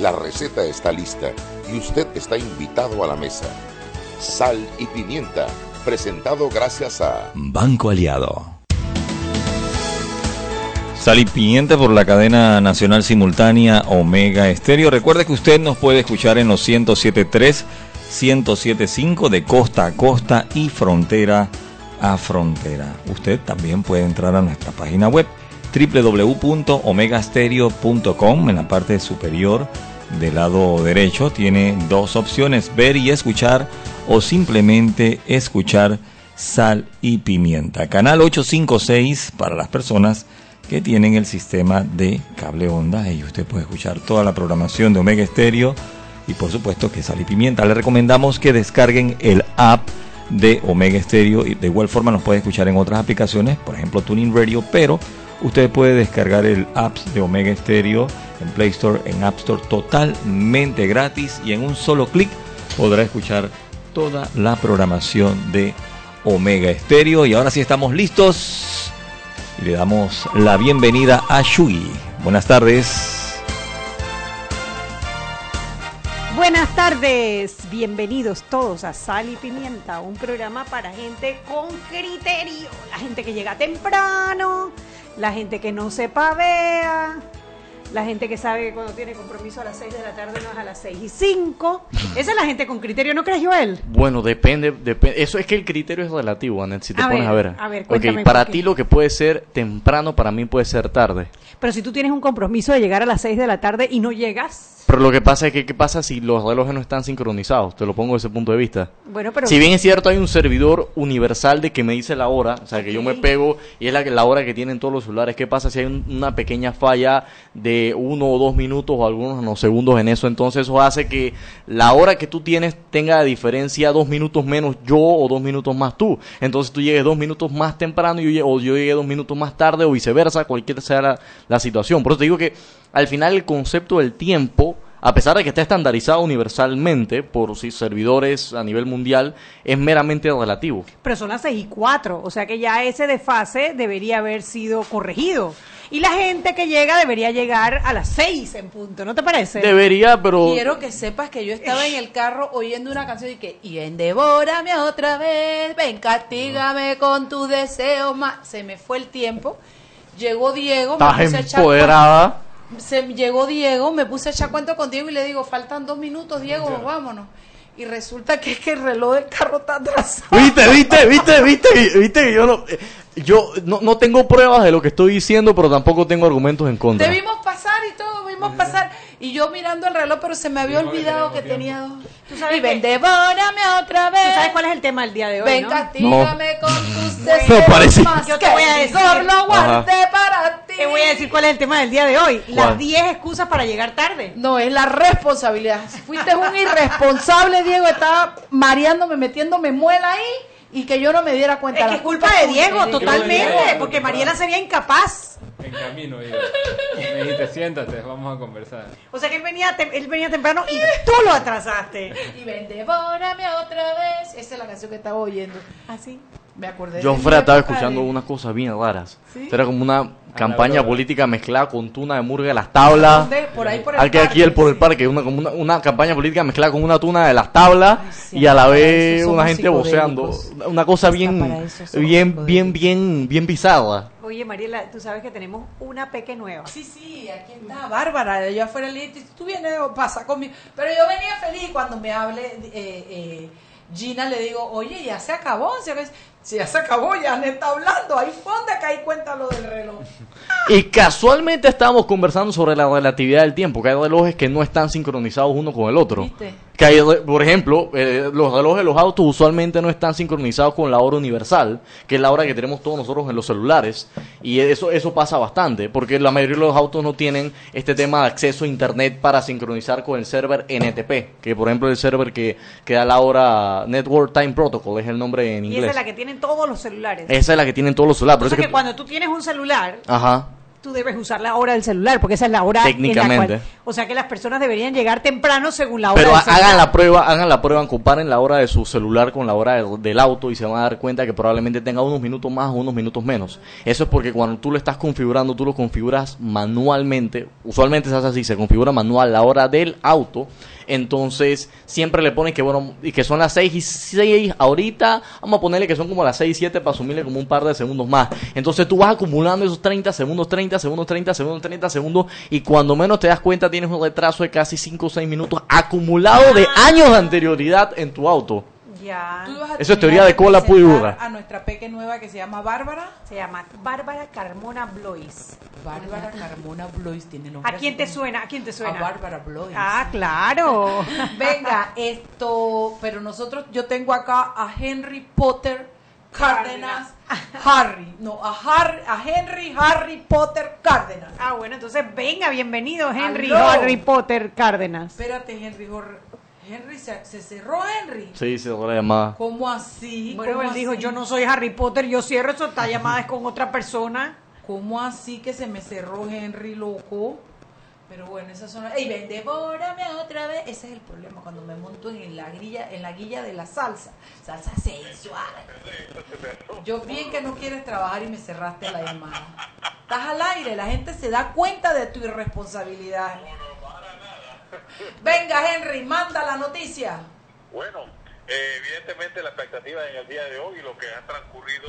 La receta está lista y usted está invitado a la mesa. Sal y pimienta, presentado gracias a Banco Aliado. Sal y pimienta por la cadena nacional simultánea Omega Estéreo. Recuerde que usted nos puede escuchar en los 107.3, 107.5 de costa a costa y frontera a frontera. Usted también puede entrar a nuestra página web www.omegastereo.com en la parte superior del lado derecho tiene dos opciones, ver y escuchar o simplemente escuchar sal y pimienta. Canal 856 para las personas que tienen el sistema de cable onda y usted puede escuchar toda la programación de Omega Estéreo y por supuesto que sal y pimienta. Le recomendamos que descarguen el app de Omega Stereo y de igual forma nos puede escuchar en otras aplicaciones, por ejemplo Tuning Radio, pero usted puede descargar el app de Omega Stereo en Play Store, en App Store totalmente gratis y en un solo clic podrá escuchar toda la programación de Omega Stereo y ahora sí estamos listos y le damos la bienvenida a Shugi. Buenas tardes. Buenas tardes, bienvenidos todos a Sal y Pimienta, un programa para gente con criterio, la gente que llega temprano, la gente que no se pavea, la gente que sabe que cuando tiene compromiso a las 6 de la tarde no es a las 6 y 5. Esa es la gente con criterio, ¿no crees, Joel? Bueno, depende, depende. Eso es que el criterio es relativo, Anet, si te A pones ver, a ver. a ver, cuéntame para por qué. ti lo que puede ser temprano, para mí puede ser tarde. Pero si tú tienes un compromiso de llegar a las 6 de la tarde y no llegas, Pero lo que pasa es que, ¿qué pasa si los relojes no están sincronizados? Te lo pongo desde ese punto de vista. bueno, pero... Si bien es cierto, hay un servidor universal de que me dice la hora, o sea, que yo me pego y es la, la hora que tienen todos los celulares. ¿Qué pasa si hay un- una pequeña falla de uno o dos minutos o algunos no, segundos en eso? Entonces eso hace que la hora que tú tienes tenga de diferencia dos minutos menos yo o dos minutos más tú. Entonces tú llegues dos minutos más temprano y yo, o yo llegué dos minutos más tarde o viceversa, cualquiera sea la, la situación. Por eso te digo que al final el concepto del tiempo a pesar de que está estandarizado universalmente por sí, servidores a nivel mundial, es meramente relativo. Pero son las 6 y 4, o sea que ya ese desfase debería haber sido corregido. Y la gente que llega debería llegar a las 6 en punto, ¿no te parece? Debería, pero... Quiero que sepas que yo estaba en el carro oyendo una canción y que, y ven, devórame otra vez, ven, castígame con tus deseos más. Se me fue el tiempo. Llegó Diego, me Estás puse a echar empoderada. Se llegó Diego, me puse a echar cuento con Diego y le digo, faltan dos minutos, Diego, vámonos. Y resulta que es que el reloj del carro está atrasado. Viste, viste, viste, viste, viste que yo no... Yo no, no tengo pruebas de lo que estoy diciendo, pero tampoco tengo argumentos en contra. Te vimos pasar y todo, vimos pasar. Y yo mirando el reloj, pero se me había olvidado que tenía dos. Tú sabes y ven, que- devórame otra vez. ¿Tú sabes cuál es el tema del día de hoy, Ven, no? castígame con tus No deseos parece. más Yo te que voy a el decir. lo guardé para ti. Te voy a decir cuál es el tema del día de hoy. Las ¿Cuál? 10 excusas para llegar tarde. No, es la responsabilidad. Fuiste un irresponsable, Diego. Estaba mareándome, metiéndome muela ahí y que yo no me diera cuenta. Es que La es culpa de Diego, Diego. totalmente, Diego. porque Mariela sería incapaz. En camino, iba. Me dijiste, siéntate, vamos a conversar. O sea que él venía, tem- él venía temprano y tú lo atrasaste. Y ven, devórame otra vez. Esa es la canción que estaba oyendo. Así. Me acordé. Yo fuera mi estaba escuchando de- unas cosas bien raras. ¿Sí? Era como una campaña política mezclada con tuna de murga de las tablas. ¿Dónde? Por ahí por el Aquí, aquí el, por el sí. parque, una, como una, una campaña política mezclada con una tuna de las tablas Ay, sí, y a la vez eso una gente voceando. Una cosa bien, bien, bien, bien, bien bizarra. Oye, Mariela, tú sabes que tenemos una peque nueva. Sí, sí, aquí está Bárbara, allá afuera le dije, tú vienes o pasa conmigo. Pero yo venía feliz cuando me hable eh, eh, Gina, le digo, oye, ya se acabó. Si si ya se acabó, ya me está hablando. Ahí fue donde caí cuenta lo del reloj. Y casualmente estábamos conversando sobre la relatividad del tiempo, que hay relojes que no están sincronizados uno con el otro. ¿Viste? Que hay, por ejemplo, eh, los relojes de los autos usualmente no están sincronizados con la hora universal, que es la hora que tenemos todos nosotros en los celulares. Y eso, eso pasa bastante, porque la mayoría de los autos no tienen este tema de acceso a internet para sincronizar con el server NTP, que por ejemplo el server que, que da la hora Network Time Protocol, es el nombre en Y inglés. esa es la que tienen todos los celulares. Esa es la que tienen todos los celulares. por Entonces eso que que- cuando tú tienes un celular, Ajá. Tú debes usar la hora del celular, porque esa es la hora en la Técnicamente. cual- o sea que las personas deberían llegar temprano según la hora Pero del hagan celular. la prueba, hagan la prueba, comparen la hora de su celular con la hora del, del auto y se van a dar cuenta que probablemente tenga unos minutos más o unos minutos menos. Eso es porque cuando tú lo estás configurando, tú lo configuras manualmente. Usualmente se hace así, se configura manual la hora del auto. Entonces, siempre le pones que bueno, y que son las 6 y 6 ahorita, vamos a ponerle que son como las 6 y 7 para asumirle como un par de segundos más. Entonces tú vas acumulando esos 30 segundos, 30 segundos, 30 segundos, 30 segundos y cuando menos te das cuenta tienes un retraso de casi 5 o 6 minutos acumulado de años de anterioridad en tu auto. Ya. Tú ibas a Eso es teoría de cola pura y presentar dura. A nuestra peque nueva que se llama Bárbara. Se llama Bárbara Carmona Blois. Bárbara Carmona Blois tiene nombre. ¿A quién te suena? ¿A quién te suena? A Bárbara Blois. Ah, claro. Venga, esto, pero nosotros, yo tengo acá a Henry Potter Cárdenas Harry, no, a, Har- a Henry Harry Potter Cárdenas. Ah, bueno, entonces venga, bienvenido Henry Aló. Harry Potter Cárdenas. Espérate, Henry, Henry, se, se cerró Henry. Sí, se la llamada. ¿Cómo así? Bueno, ¿Cómo él dijo, yo no soy Harry Potter, yo cierro eso, esta llamada es con otra persona. ¿Cómo así que se me cerró Henry, loco? Pero bueno, esas son... ¡Ey, ven, devórame otra vez! Ese es el problema cuando me monto en la grilla, en la guilla de la salsa. Salsa sensual. Yo bien que no quieres trabajar y me cerraste la llamada. Estás al aire, la gente se da cuenta de tu irresponsabilidad. Venga, Henry, manda la noticia. Bueno, eh, evidentemente la expectativa en el día de hoy, lo que ha transcurrido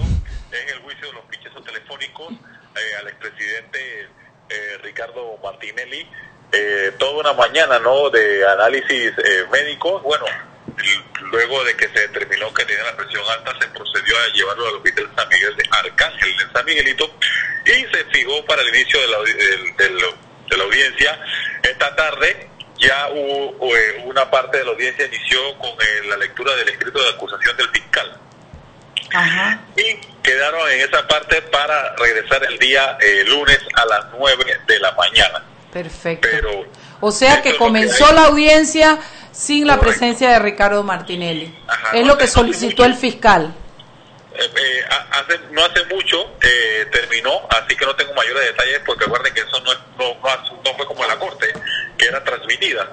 en el juicio de los pinches telefónicos eh, al expresidente eh, Ricardo Martinelli, eh, toda una mañana no de análisis médicos, bueno, luego de que se determinó que tenía la presión alta, se procedió a llevarlo al hospital San Miguel de Arcángel en San Miguelito y se fijó para el inicio de la, de la audiencia esta tarde ya hubo eh, una parte de la audiencia inició con eh, la lectura del escrito de acusación del fiscal Ajá. y quedaron en esa parte para regresar el día eh, lunes a las 9 de la mañana. Perfecto. Pero O sea que comenzó la audiencia sin la presencia de Ricardo Martinelli. Ajá, es no lo que solicitó el fiscal. Eh, eh, ha- hace, no hace mucho eh, terminó, así que no tengo mayores detalles porque recuerden que eso no, es- no, no ha- no fue como en la corte, que era transmitida.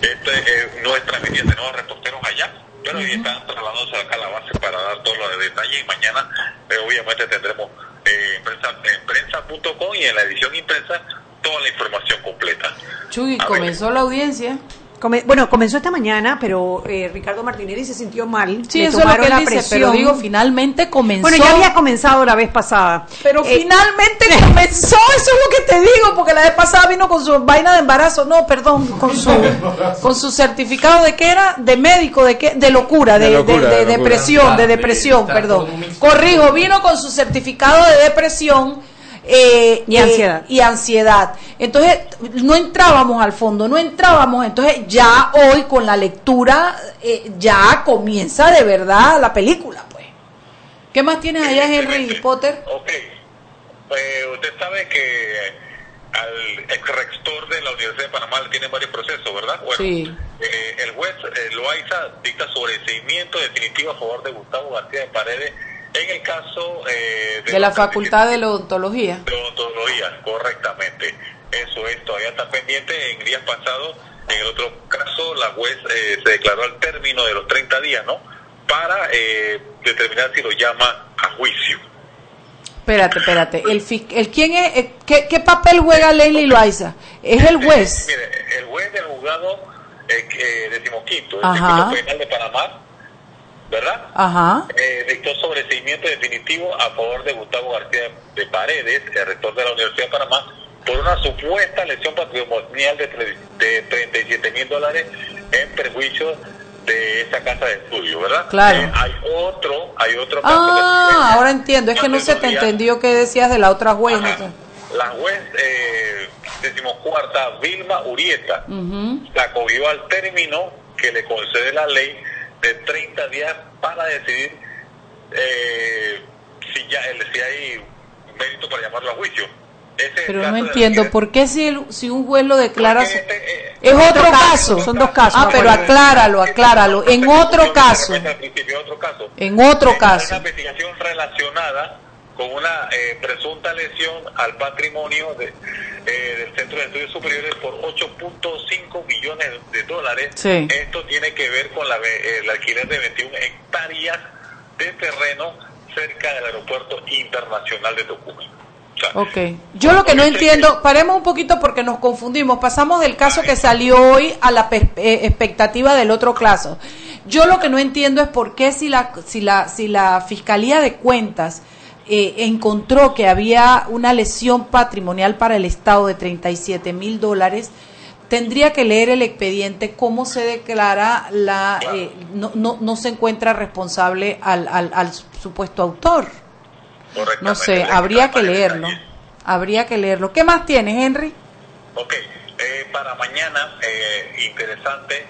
Este eh, no es transmitida, tenemos reporteros allá, pero hoy están trasladándose acá a la base para dar todos los detalles y mañana eh, obviamente tendremos eh, en prensa- en prensa.com y en la edición impresa toda la información completa. Chuy, ver. comenzó la audiencia. Come- bueno, comenzó esta mañana, pero eh, Ricardo Martinelli se sintió mal. Sí, le eso es lo que él la dice, presión. pero digo, finalmente comenzó. Bueno, ya había comenzado la vez pasada. Pero Eh, finalmente comenzó, eso es lo que te digo, porque la vez pasada vino con su vaina de embarazo, no, perdón, con su con su certificado de qué era, de médico, de qué, de locura, de, De de- locura, de de locura. depresión, de Ah, depresión, perdón. Corrijo, vino con su certificado de depresión. Eh, Y eh, ansiedad. y ansiedad. Entonces, no entrábamos al fondo, no entrábamos. Entonces, ya hoy con la lectura, eh, ya comienza de verdad la película, pues. ¿Qué más tienes allá, Henry. Potter? Ok. Eh, usted sabe que al ex rector de la Universidad de Panamá le tienen varios procesos, ¿verdad? Bueno, Sí. eh, el juez eh, Loaiza dicta sobreseimiento definitivo a favor de Gustavo García de Paredes en el caso eh, De la Facultad de la Odontología. de odontología, correctamente. Eso es, todavía está pendiente. En días pasados, en el otro caso, la juez eh, se declaró al término de los 30 días, ¿no? Para eh, determinar si lo llama a juicio. Espérate, espérate. El, el quién es, eh, qué, qué papel juega Leslie Loaiza? Es el juez. Eh, mire, el juez del juzgado eh, decimoquinto, el penal de Panamá, ¿verdad? Ajá. Eh, dictó sobreseimiento definitivo a favor de Gustavo García de Paredes, el rector de la Universidad de Panamá, por una supuesta lesión patrimonial de, de 37 mil dólares en perjuicio de esa casa de estudio, ¿verdad? Claro. Eh, hay otro, hay otro caso Ah, que- ahora entiendo. Es que no se te entendió qué decías de la otra juez. La juez eh, decimocuarta, Vilma Urieta, la acogió al término que le concede la ley de 30 días para decidir eh, si ya si hay mérito para llamarlo a juicio. Ese Pero no entiendo. ¿Por qué si, el- si un juez lo declara... este, eh, Es otro caso, caso. son dos casos, Ah, pero acláralo, acláralo. En otro caso. Otro. En otro Eh, caso. Hay una investigación relacionada con una eh, presunta lesión al patrimonio de, eh, del Centro de Estudios Superiores por 8.5 millones de dólares. Sí. Esto tiene que ver con la, ve- el alquiler de 21 hectáreas de terreno cerca del Aeropuerto Internacional de Tucumán. Ok. Yo lo que no entiendo, paremos un poquito porque nos confundimos. Pasamos del caso que salió hoy a la eh, expectativa del otro caso. Yo lo que no entiendo es por qué si la, si la, si la Fiscalía de Cuentas eh, encontró que había una lesión patrimonial para el Estado de 37 mil dólares, tendría que leer el expediente cómo se declara la, eh, no, no, no se encuentra responsable al, al, al supuesto autor. No sé, habría que leerlo. Habría que leerlo. ¿Qué más tienes, Henry? Ok, eh, para mañana, eh, interesante,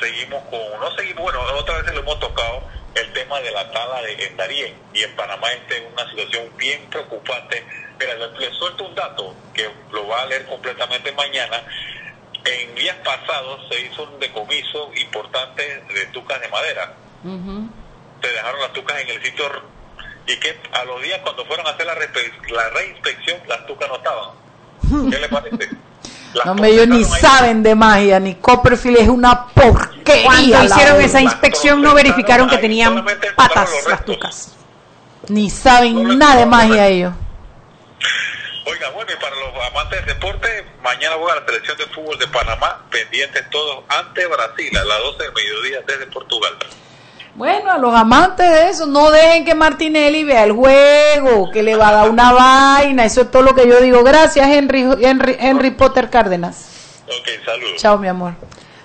seguimos con, no seguimos, bueno, otra vez lo hemos tocado, el tema de la tala de, en Darién, y en Panamá está en una situación bien preocupante. Mira, le, le suelto un dato que lo va a leer completamente mañana. En días pasados se hizo un decomiso importante de tucas de madera. Se dejaron las tucas en el sitio y que a los días cuando fueron a hacer la, la reinspección las tucas no estaban. ¿Qué le parece? Las No, ellos ni saben de magia, ni Copperfield es una porquería. Cuando hicieron esa inspección no verificaron que tenían patas las tucas. Ni saben No nada de magia ellos. Oiga, bueno, y para los amantes del deporte, mañana voy a la selección de fútbol de Panamá, pendientes todos ante Brasil a las 12 del mediodía desde Portugal. Bueno, a los amantes de eso, no dejen que Martinelli vea el juego, que le va a dar una vaina. Eso es todo lo que yo digo. Gracias, Henry, Henry, Henry Potter Cárdenas. Ok, saludos. Chao, mi amor.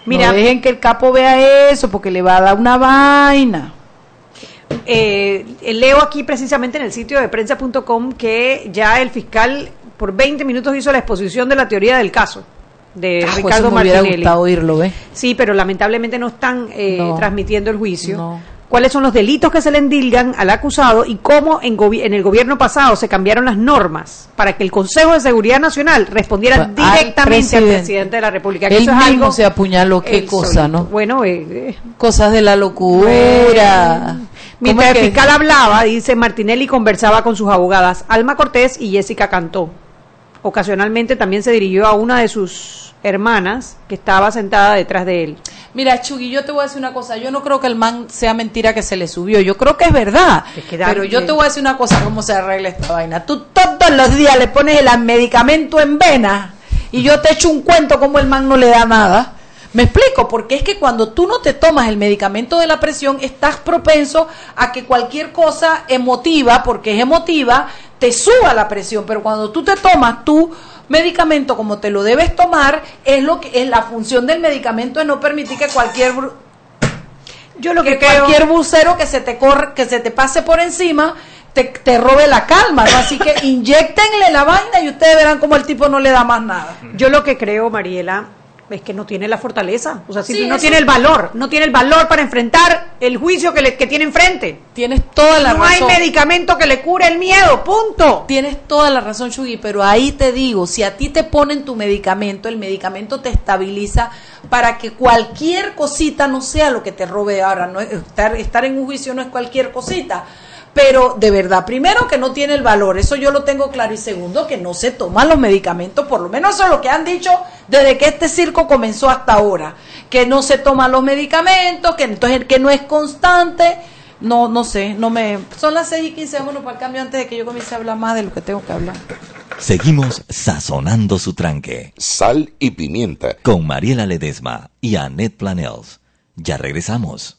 Mira- no dejen que el capo vea eso, porque le va a dar una vaina. Eh, leo aquí precisamente en el sitio de prensa.com que ya el fiscal por 20 minutos hizo la exposición de la teoría del caso de Ah, pues Ricardo eso me hubiera Martinelli. gustado oírlo, ¿ves? Sí, pero lamentablemente no están eh, No. transmitiendo el juicio. No. ¿Cuáles son los delitos que se le endilgan al acusado y cómo en, en el gobierno pasado se cambiaron las normas para que el Consejo de Seguridad Nacional respondiera Al directamente al presidente, presidente. de la República? que Él eso es mismo algo se apuñaló, qué cosa, ¿no? Bueno, eh, eh, Cosas de la locura. Mientras ¿Cómo el fiscal hablaba, dice Martinelli conversaba con sus abogadas Alma Cortés y Jessica Cantó. Ocasionalmente también se dirigió a una de sus hermanas que estaba sentada detrás de él. Mira, Chugui, yo te voy a decir una cosa. Yo no creo que el man sea mentira que se le subió. Yo creo que es verdad. Es que Pero yo te voy a decir una cosa, cómo se arregla esta vaina. Tú todos los días le pones el medicamento en vena y yo te echo un cuento como el man no le da nada. Me explico, porque es que cuando tú no te tomas el medicamento de la presión, estás propenso a que cualquier cosa emotiva, porque es emotiva, te suba la presión. Pero cuando tú te tomas tu medicamento como te lo debes tomar, es lo que es la función del medicamento es no permitir que cualquier Yo lo que que creo, cualquier bucero que se te corre, que se te pase por encima, te, te robe la calma, ¿no? Así que inyectenle la vaina y ustedes verán como el tipo no le da más nada. yo lo que creo, Mariela, es que no tiene la fortaleza. O sea, si Sí, no tiene el valor, no tiene el valor para enfrentar el juicio que, le, que tiene enfrente. Tienes toda la no hay razón. medicamento que le cure el miedo, punto. Tienes toda la razón, Shugi, pero ahí te digo, si a ti te ponen tu medicamento, el medicamento te estabiliza para que cualquier cosita no sea lo que te robe ahora. No es- estar, estar en un juicio no es cualquier cosita. Pero de verdad, primero que no tiene el valor, eso yo lo tengo claro, y segundo que no se toman los medicamentos, por lo menos eso es lo que han dicho desde que este circo comenzó hasta ahora, que no se toman los medicamentos, que entonces que no es constante, no, no sé, no me... Son las 6 y 15, vámonos para el cambio antes de que yo comience a hablar más de lo que tengo que hablar. Seguimos sazonando su tranque Sal y pimienta. con Mariela Ledesma y Annette Planels. Ya regresamos.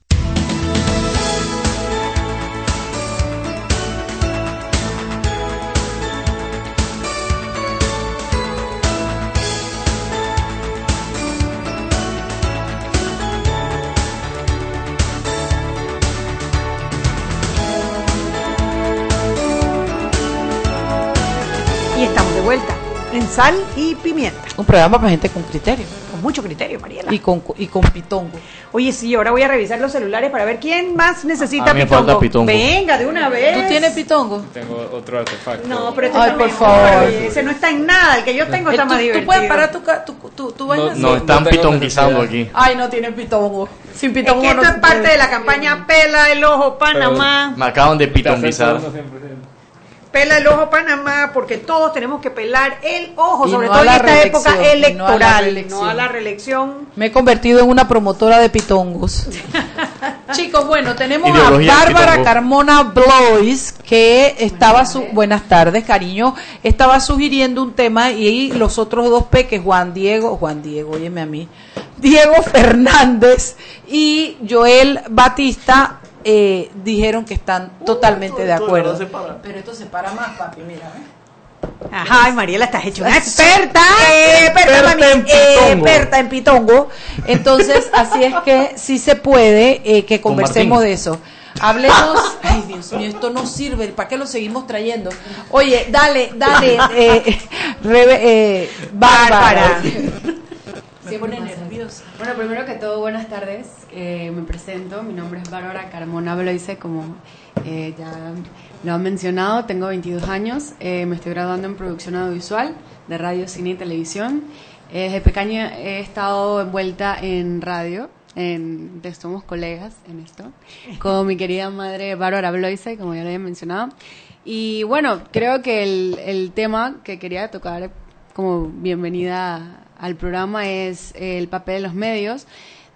en Sal y Pimienta. Un programa para gente con criterio. Con mucho criterio, Mariela. Y con, y con pitongo. Oye, sí, ahora voy a revisar los celulares para ver quién más necesita A mí me pitongo. falta pitongo. Venga, de una vez. ¿Tú tienes pitongo? Tengo otro artefacto. No, pero este Ay, está por mejor, favor. oye, Ese no está en nada. El que yo tengo Eh, está ¿Tú, más tú divertido. puedes parar tu, tu, tu, tu No? Nos están tengo pitonguizando aquí. Ay, no tiene pitongo. Sin Es pitongo que esto no es parte de la campaña Pela el Ojo Panamá. Me acaban de pitonguizar. uno siempre, siempre. Pela el Ojo Panamá, porque todos tenemos que pelar el ojo, Y sobre no todo en esta época y no a la electoral. No a la reelección. Me he convertido en una promotora de pitongos. Chicos, bueno, tenemos Ideología a Bárbara. Carmona Blois, que estaba su buenas tardes, cariño, estaba sugiriendo un tema y los otros dos peques, Juan Diego, Juan Diego, óyeme a mí, Diego Fernández y Joel Batista eh, dijeron que están totalmente de acuerdo. Pero esto se para más, papi, mira, ¿eh? Ajá, ay, Mariela, estás hecho una experta. experta, Experta mami, en eh, pitongo. experta en pitongo. Entonces, así es que sí se puede eh, que Con conversemos de eso. Hablemos, ay Dios mío, esto no sirve, ¿para qué lo seguimos trayendo? Oye, dale, dale, eh, Rebe- eh, Bárbara. Se pone nerviosa. Bueno, primero que todo, buenas tardes. Eh, me presento. Mi nombre es Bárbara Carmona Bloise, como eh, ya lo han mencionado. Tengo 22 años. Eh, me estoy graduando en producción audiovisual de radio, cine y televisión. Eh, desde pequeña he estado envuelta en radio. En, somos colegas en esto. Con mi querida madre Bárbara Bloise, como ya lo había mencionado. Y bueno, creo que el, el tema que quería tocar como bienvenida al programa es el papel de los medios.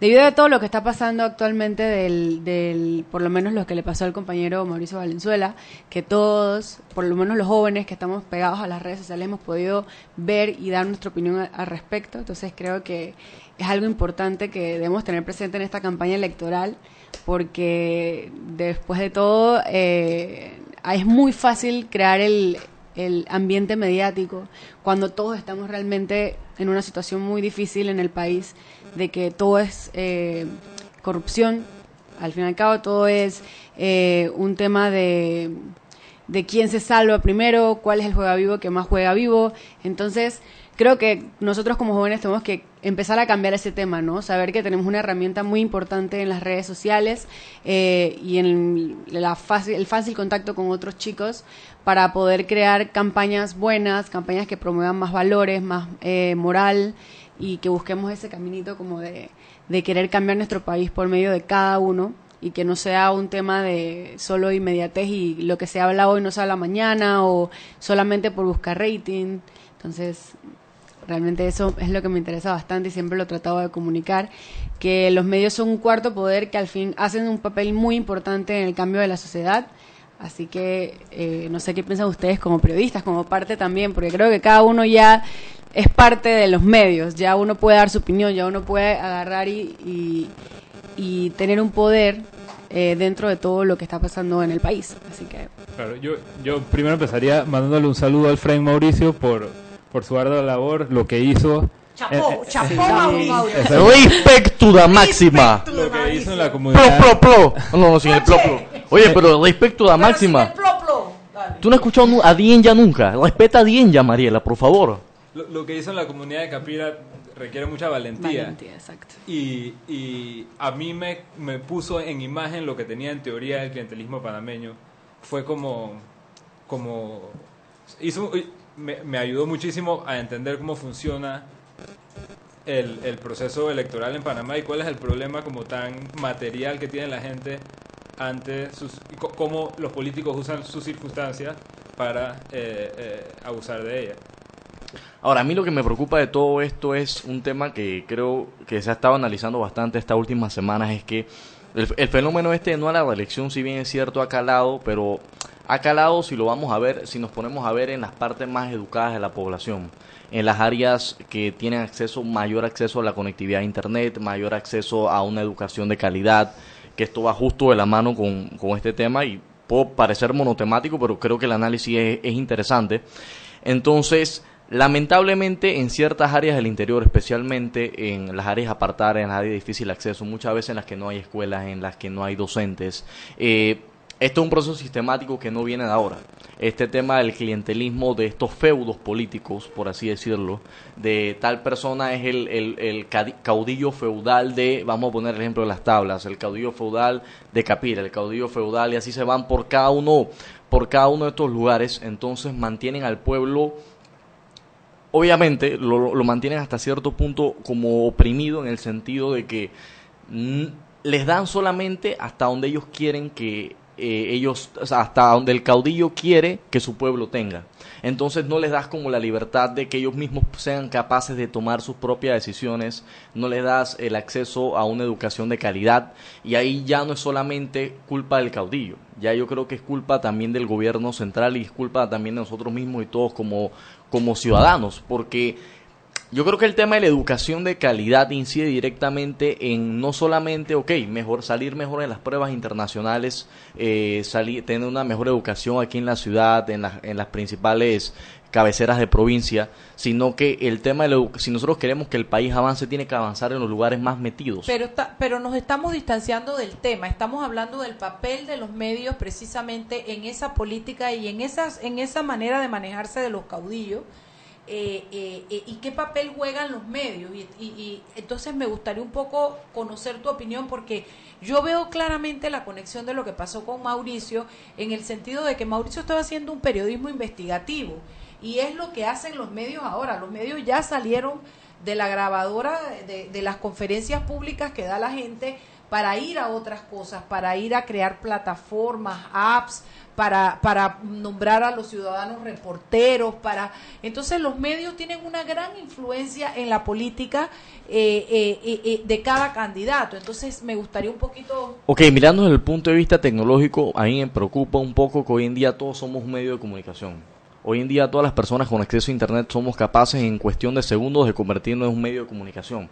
Debido a todo lo que está pasando actualmente, del, del, por lo menos lo que le pasó al compañero Mauricio Valenzuela, que todos, por lo menos los jóvenes que estamos pegados a las redes sociales, hemos podido ver y dar nuestra opinión al respecto. Entonces creo que es algo importante que debemos tener presente en esta campaña electoral, porque después de todo eh, es muy fácil crear el, el ambiente mediático cuando todos estamos realmente en una situación muy difícil en el país de que todo es eh, corrupción al fin y al cabo todo es eh, un tema de de quién se salva primero cuál es el juega vivo que más juega vivo entonces creo que nosotros como jóvenes tenemos que empezar a cambiar ese tema, ¿no? Saber que tenemos una herramienta muy importante en las redes sociales eh, y en la fácil, el fácil contacto con otros chicos para poder crear campañas buenas, campañas que promuevan más valores, más eh, moral y que busquemos ese caminito como de, de querer cambiar nuestro país por medio de cada uno y que no sea un tema de solo inmediatez y lo que se habla hoy no se habla mañana o solamente por buscar rating. Entonces, realmente eso es lo que me interesa bastante y siempre lo he tratado de comunicar, que los medios son un cuarto poder que al fin hacen un papel muy importante en el cambio de la sociedad. Así que eh, no sé qué piensan ustedes como periodistas, como parte también, porque creo que cada uno ya es parte de los medios, ya uno puede dar su opinión, ya uno puede agarrar y, y, y tener un poder eh, dentro de todo lo que está pasando en el país. Así que Claro, yo, yo primero empezaría mandándole un saludo al Frank Mauricio por, por su ardua labor, lo que hizo. Chapó, Eh, eh, chapó, Mauricio. exacto. Respectuda máxima. Lo que hizo en la Plo, comunidad. plo, plo. No, no, sin el plo, plo. Oye, pero respecto a máxima. Tú no has escuchado a Dienja nunca. Respeta a Dienja, Mariela, por favor. Lo, lo que hizo en la comunidad de Capira requiere mucha valentía. Valentía, exacto. Y, y a mí me, me puso en imagen lo que tenía en teoría el clientelismo panameño. Fue como, como hizo, me, me ayudó muchísimo a entender cómo funciona el, el proceso electoral en Panamá y cuál es el problema como tan material que tiene la gente ante sus, cómo los políticos usan sus circunstancias para eh, eh, abusar de ellas. Ahora, a mí lo que me preocupa de todo esto es un tema que creo que se ha estado analizando bastante estas últimas semanas, es que el, el fenómeno este de no a la reelección, si bien es cierto, ha calado, pero ha calado si lo vamos a ver, si nos ponemos a ver en las partes más educadas de la población, en las áreas que tienen acceso, mayor acceso a la conectividad a Internet, mayor acceso a una educación de calidad, que esto va justo de la mano con, con este tema y puedo parecer monotemático, pero creo que el análisis es, es interesante. Entonces, lamentablemente en ciertas áreas del interior, especialmente en las áreas apartadas, en las áreas de difícil acceso, muchas veces en las que no hay escuelas, en las que no hay docentes, eh, esto es un proceso sistemático que no viene de ahora. Este tema del clientelismo de estos feudos políticos, por así decirlo, de tal persona es el, el- caudillo feudal de, vamos a poner el ejemplo de las tablas, el caudillo feudal de Capira, el caudillo feudal, y así se van por cada uno, por cada uno de estos lugares, entonces mantienen al pueblo obviamente lo, lo mantienen hasta cierto punto como oprimido en el sentido de que les dan solamente hasta donde ellos quieren que eh, ellos, hasta donde el caudillo quiere que su pueblo tenga. Entonces no les das como la libertad de que ellos mismos sean capaces de tomar sus propias decisiones, no les das el acceso a una educación de calidad y ahí ya no es solamente culpa del caudillo, ya yo creo que es culpa también del gobierno central y es culpa también de nosotros mismos y todos como, como ciudadanos, porque yo creo que el tema de la educación de calidad incide directamente en no solamente, ok, mejor salir mejor en las pruebas internacionales, eh, salir, tener una mejor educación aquí en la ciudad, en, las principales cabeceras de provincia, sino que el tema de la si nosotros queremos que el país avance, tiene que avanzar en los lugares más metidos. Pero, está- pero nos estamos distanciando del tema, estamos hablando del papel de los medios precisamente en esa política y en, esas, en esa manera de manejarse de los caudillos. Eh, eh, eh, y qué papel juegan los medios. Y, y- y entonces me gustaría un poco conocer tu opinión porque yo veo claramente la conexión de lo que pasó con Mauricio en el sentido de que Mauricio estaba haciendo un periodismo investigativo y es lo que hacen los medios ahora. Los medios ya salieron de la grabadora de, de las conferencias públicas que da la gente para ir a otras cosas, para ir a crear plataformas, apps, para, para nombrar a los ciudadanos reporteros, para entonces los medios tienen una gran influencia en la política eh, eh, eh, eh, de cada candidato. Entonces me gustaría un poquito Ok, mirando desde el punto de vista tecnológico, a mí me preocupa un poco que hoy en día todos somos un medio de comunicación. Hoy en día todas las personas con acceso a Internet somos capaces en cuestión de segundos de convertirnos en un medio de comunicación.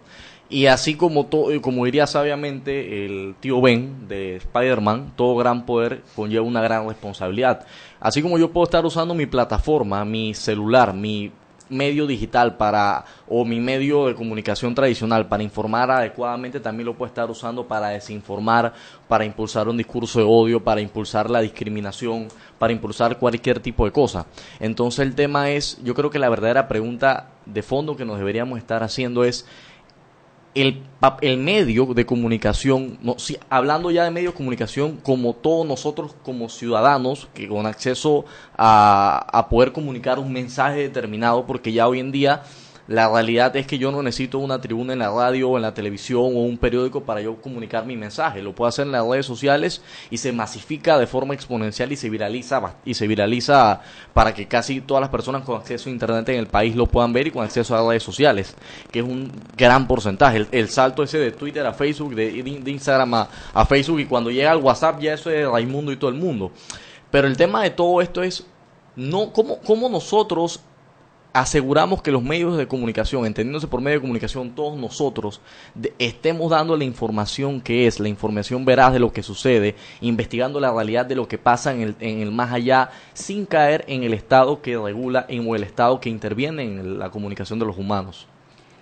Y así como, eh, como diría sabiamente el tío Ben de Spider-Man, todo gran poder conlleva una gran responsabilidad. Así como yo puedo estar usando mi plataforma, mi celular, mi medio digital para o mi medio de comunicación tradicional para informar adecuadamente también lo puede estar usando para desinformar, para impulsar un discurso de odio, para impulsar la discriminación, para impulsar cualquier tipo de cosa. Entonces el tema es, yo creo que la verdadera pregunta de fondo que nos deberíamos estar haciendo es el, el medio de comunicación, no, si- hablando ya de medio de comunicación, como todos nosotros como ciudadanos, que con acceso a, a poder comunicar un mensaje determinado, porque ya hoy en día la realidad es que yo no necesito una tribuna en la radio o en la televisión o un periódico para yo comunicar mi mensaje. Lo puedo hacer en las redes sociales y se masifica de forma exponencial y se viraliza y se viraliza para que casi todas las personas con acceso a internet en el país lo puedan ver y con acceso a redes sociales, que es un gran porcentaje. El, salto ese de Twitter a Facebook, de, de Instagram a, a Facebook y cuando llega al WhatsApp ya eso es Raimundo y todo el mundo. Pero el tema de todo esto es no cómo, cómo nosotros aseguramos que los medios de comunicación, entendiéndose por medio de comunicación todos nosotros, estemos dando la información que es, la información veraz de lo que sucede, investigando la realidad de lo que pasa en el, en el más allá, sin caer en el Estado que regula en, o el Estado que interviene en la comunicación de los humanos.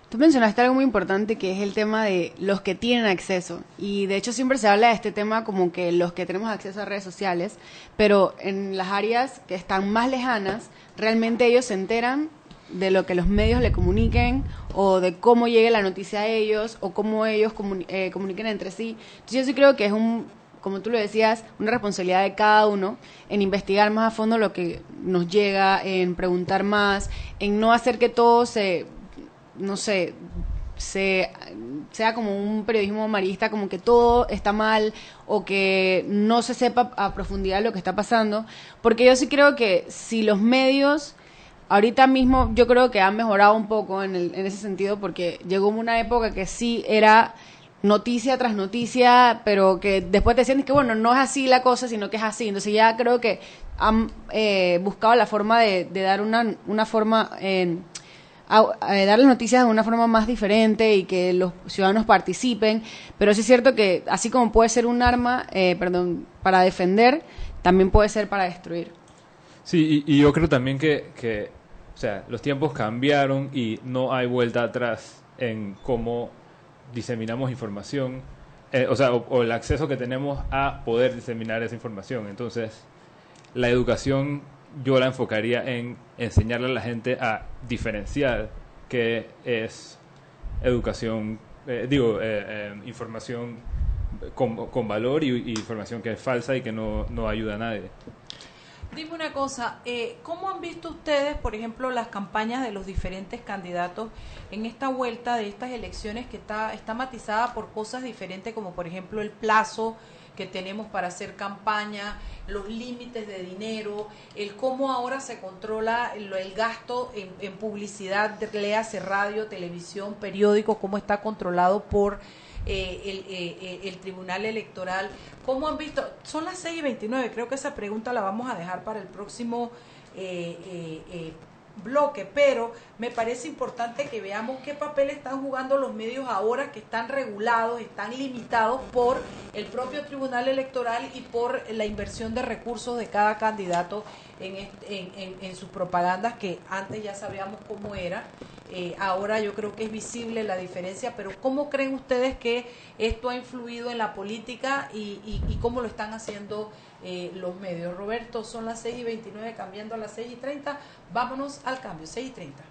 Tú mencionaste algo muy importante que es el tema de los que tienen acceso. Y de hecho siempre se habla de este tema como que los que tenemos acceso a redes sociales, pero en las áreas que están más lejanas, realmente ellos se enteran de lo que los medios le comuniquen o de cómo llegue la noticia a ellos o cómo ellos eh, comuniquen entre sí. Entonces yo sí creo que es un, como tú lo decías, una responsabilidad de cada uno en investigar más a fondo lo que nos llega, en preguntar más, en no hacer que todo se, no sé, se, sea como un periodismo marista, como que todo está mal o que no se sepa a profundidad lo que está pasando, porque yo sí creo que si los medios Ahorita mismo yo creo que han mejorado un poco en, el, en ese sentido porque llegó una época que sí era noticia tras noticia, pero que después te decían que bueno, no es así la cosa, sino que es así. Entonces ya creo que han eh, buscado la forma de, dar una, una forma, en dar las noticias de una forma más diferente y que los ciudadanos participen. Pero sí es cierto que así como puede ser un arma, eh, perdón, para defender, también puede ser para destruir. Sí, y, yo creo también que sea, los tiempos cambiaron y no hay vuelta atrás en cómo diseminamos información, eh, o sea, o, el acceso que tenemos a poder diseminar esa información. Entonces, la educación yo la enfocaría en enseñarle a la gente a diferenciar qué es educación, eh, digo, eh, información con, valor y, información que es falsa y que no, no ayuda a nadie. Dime una cosa, eh, ¿cómo han visto ustedes, por ejemplo, las campañas de los diferentes candidatos en esta vuelta de estas elecciones que está, está matizada por cosas diferentes, como por ejemplo el plazo que tenemos para hacer campaña, los límites de dinero, el cómo ahora se controla el, gasto en, en publicidad, léase radio, televisión, periódico, cómo está controlado por eh, el, eh, eh, el, Tribunal Electoral. ¿Cómo han visto? Son las 6 y 29, creo que esa pregunta la vamos a dejar para el próximo bloque, pero me parece importante que veamos qué papel están jugando los medios ahora que están regulados, están limitados por el propio Tribunal Electoral y por la inversión de recursos de cada candidato en, sus propagandas que antes ya sabíamos cómo era eh, ahora yo creo que es visible la diferencia, pero ¿cómo creen ustedes que esto ha influido en la política y, cómo lo están haciendo eh, los medios? Roberto, son las 6 y 29 cambiando a las 6 y 30. Vámonos al cambio, 6 y 30.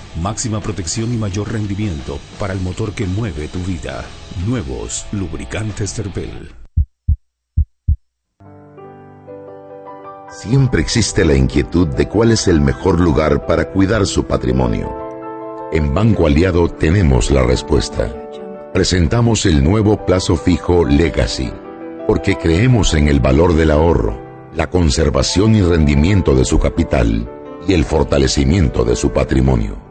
Máxima protección y mayor rendimiento para el motor que mueve tu vida. Nuevos lubricantes Terpel. Siempre existe la inquietud de cuál es el mejor lugar para cuidar su patrimonio. En Banco Aliado tenemos la respuesta. Presentamos el nuevo plazo fijo Legacy, porque creemos en el valor del ahorro, la conservación y rendimiento de su capital y el fortalecimiento de su patrimonio.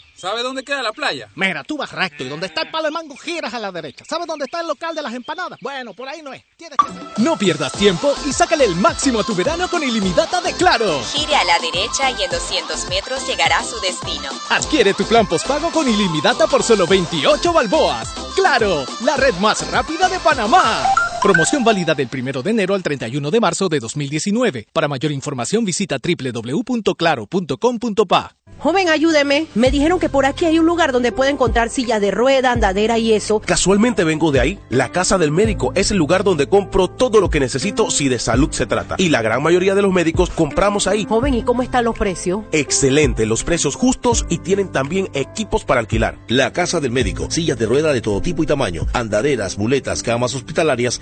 ¿sabe dónde queda la playa? Mira, tú vas recto y donde está el palo de mango giras a la derecha. ¿Sabes dónde está el local de las empanadas? Bueno, por ahí no es. Tienes que... No pierdas tiempo y sácale el máximo a tu verano con ilimitada de Claro. Gire a la derecha y en 200 metros llegará a su destino. Adquiere tu plan postpago con ilimitada por solo 28 balboas. Claro, la red más rápida de Panamá. Promoción válida del 1 de enero al 31 de marzo de 2019. Para mayor información visita www.claro.com.pa. Joven, ayúdeme. Me dijeron que por aquí hay un lugar donde puede encontrar sillas de rueda, andadera y eso. Casualmente vengo de ahí. La casa del médico es el lugar donde compro todo lo que necesito si de salud se trata. Y la gran mayoría de los médicos compramos ahí. Joven, ¿y cómo están los precios? Excelente, los precios justos y tienen también equipos para alquilar. La Casa del Médico, sillas de rueda de todo tipo y tamaño, andaderas, muletas, camas hospitalarias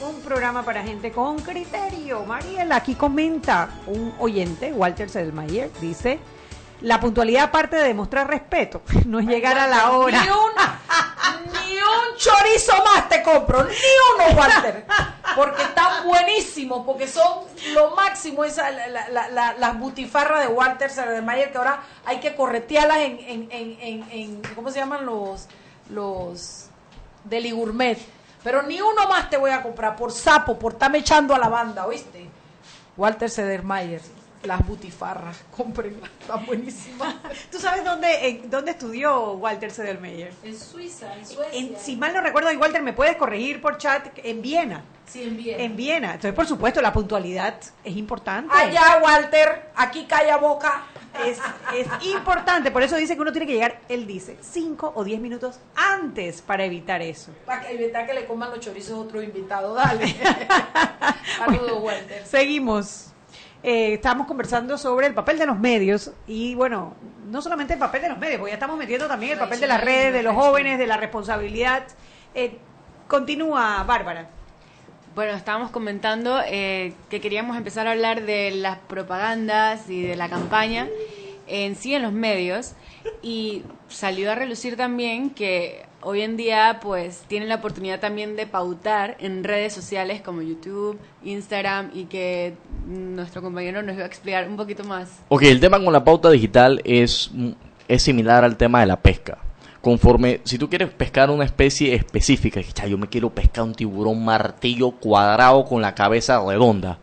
Un programa para gente con criterio. Mariela aquí comenta un oyente, Walter Selmayer, dice, la puntualidad aparte de demostrar respeto, no es llegar a la hora. Ni un, ni un chorizo más te compro, ni uno, Walter. Porque están buenísimos, porque son lo máximo esa, la- la- la- la- las butifarras de Walter Mayer que ahora hay que corretearlas en, en, en, en, en- ¿cómo se llaman los, los deli gourmet? Pero ni uno más te voy a comprar por sapo, por estarme echando a la banda, ¿oíste? Walter Sedermayer, las butifarras, cómprenlas, están buenísimas. ¿Tú sabes dónde, en- dónde estudió Walter Sedermeyer? En Suiza, en Suecia. En- si mal no recuerdo, y Walter, ¿me puedes corregir por chat? En Viena. Sí, en Viena. En Viena. Entonces, por supuesto, la puntualidad es importante. Allá, Walter, aquí calla boca. Es, es importante, por eso dice que uno tiene que llegar, él dice, 5 o 10 minutos antes para evitar eso. Para evitar que le coman los chorizos a otro invitado. Dale. Saludos, Walter. Seguimos. Eh, estamos conversando sobre el papel de los medios y bueno, no solamente el papel de los medios, porque ya estamos metiendo también el papel de las redes, de los jóvenes, de la responsabilidad. Eh, continúa, Bárbara. Bueno, estábamos comentando eh, que queríamos empezar a hablar de las propagandas y de la campaña en sí en los medios y salió a relucir también que hoy en día pues tienen la oportunidad también de pautar en redes sociales como YouTube, Instagram y que nuestro compañero nos va a explicar un poquito más. Ok, el tema con la pauta digital es, es similar al tema de la pesca. Conforme, si tú quieres pescar una especie específica, que, "Cha, yo me quiero pescar un tiburón martillo cuadrado con la cabeza redonda.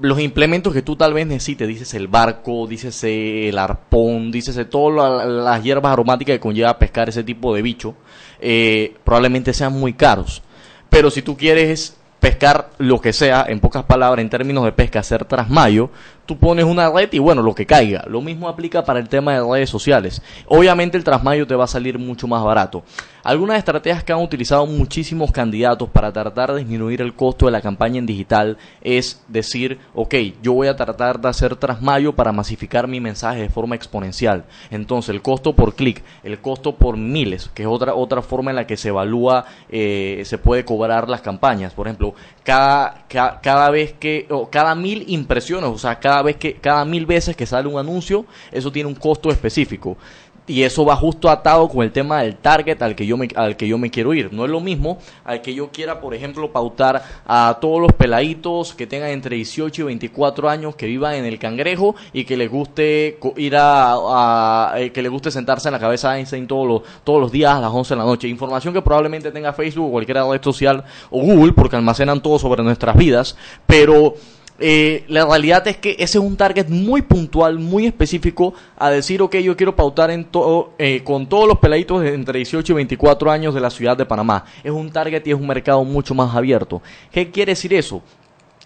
Los implementos que tú tal vez necesites, dices el barco, dices el arpón, dices todas las hierbas aromáticas que conlleva pescar ese tipo de bicho, eh, probablemente sean muy caros. Pero si tú quieres pescar lo que sea, en pocas palabras, en términos de pesca, hacer trasmayo, tú pones una red y bueno, lo que caiga. Lo mismo aplica para el tema de redes sociales. Obviamente el trasmayo te va a salir mucho más barato. Algunas estrategias que han utilizado muchísimos candidatos para tratar de disminuir el costo de la campaña en digital es decir, ok, yo voy a tratar de hacer trasmayo para masificar mi mensaje de forma exponencial. Entonces el costo por clic, el costo por miles, que es otra, otra forma en la que se evalúa, eh, se puede cobrar las campañas. Por ejemplo, cada, ca- cada vez que, o cada mil impresiones, o sea, cada vez que, cada mil veces que sale un anuncio, eso tiene un costo específico. Y eso va justo atado con el tema del target al que yo me, al que yo me quiero ir. No es lo mismo al que yo quiera, por ejemplo, pautar a todos los peladitos que tengan entre 18 y 24 años, que vivan en el cangrejo y que les guste ir a, a- eh, que les guste sentarse en la cabeza de Einstein todos los, todos los días a las 11 de la noche. Información que probablemente tenga Facebook o cualquier red social o Google, porque almacenan todo sobre nuestras vidas, pero eh, la realidad es que ese es un target muy puntual, muy específico, a decir, ok, yo quiero pautar en todo, eh, con todos los peladitos de entre 18 y 24 años de la ciudad de Panamá. Es un target y es un mercado mucho más abierto. ¿Qué quiere decir eso?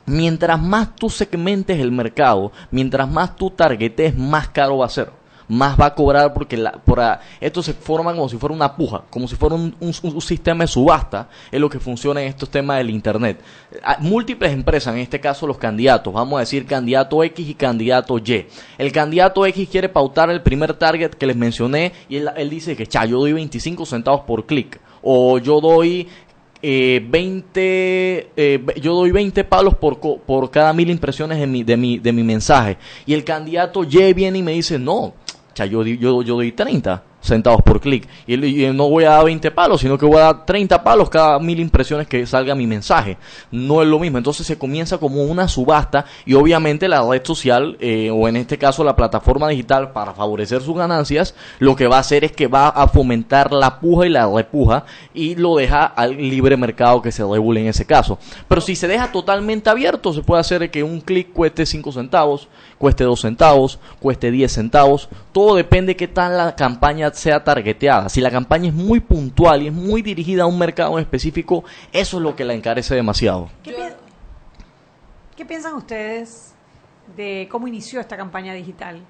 Mientras más tú segmentes el mercado, mientras más tú targetes, más caro va a ser más va a cobrar porque la, por, esto se forma como si fuera una puja, como si fuera un, un- sistema de subasta, es lo que funciona en estos temas del Internet. Ah, Múltiples empresas, en este caso los candidatos, vamos a decir candidato X y candidato Y. El candidato X quiere pautar el primer target que les mencioné y él, él dice que, cha, yo doy 25 centavos por clic, o yo doy eh, 20 eh, yo doy 20 palos por, por cada mil impresiones de mi, de, mi, de mi mensaje y el candidato Y viene y me dice no yo, yo, yo doy 30 centavos por clic. Y, y no voy a dar 20 palos sino que voy a dar 30 palos cada mil impresiones que salga mi mensaje. No es lo mismo. Entonces se comienza como una subasta y obviamente la red social eh, o en este caso la plataforma digital para favorecer sus ganancias lo que va a hacer es que va a fomentar la puja y la repuja y lo deja al libre mercado que se regule en ese caso. Pero si se deja totalmente abierto se puede hacer que un clic cueste 5 centavos cueste 2 centavos cueste 10 centavos. Todo depende qué tan la campaña sea targeteada si la campaña es muy puntual y es muy dirigida a un mercado en específico eso es lo que la encarece demasiado ¿Qué, pi- qué piensan ustedes de cómo inició esta campaña digital?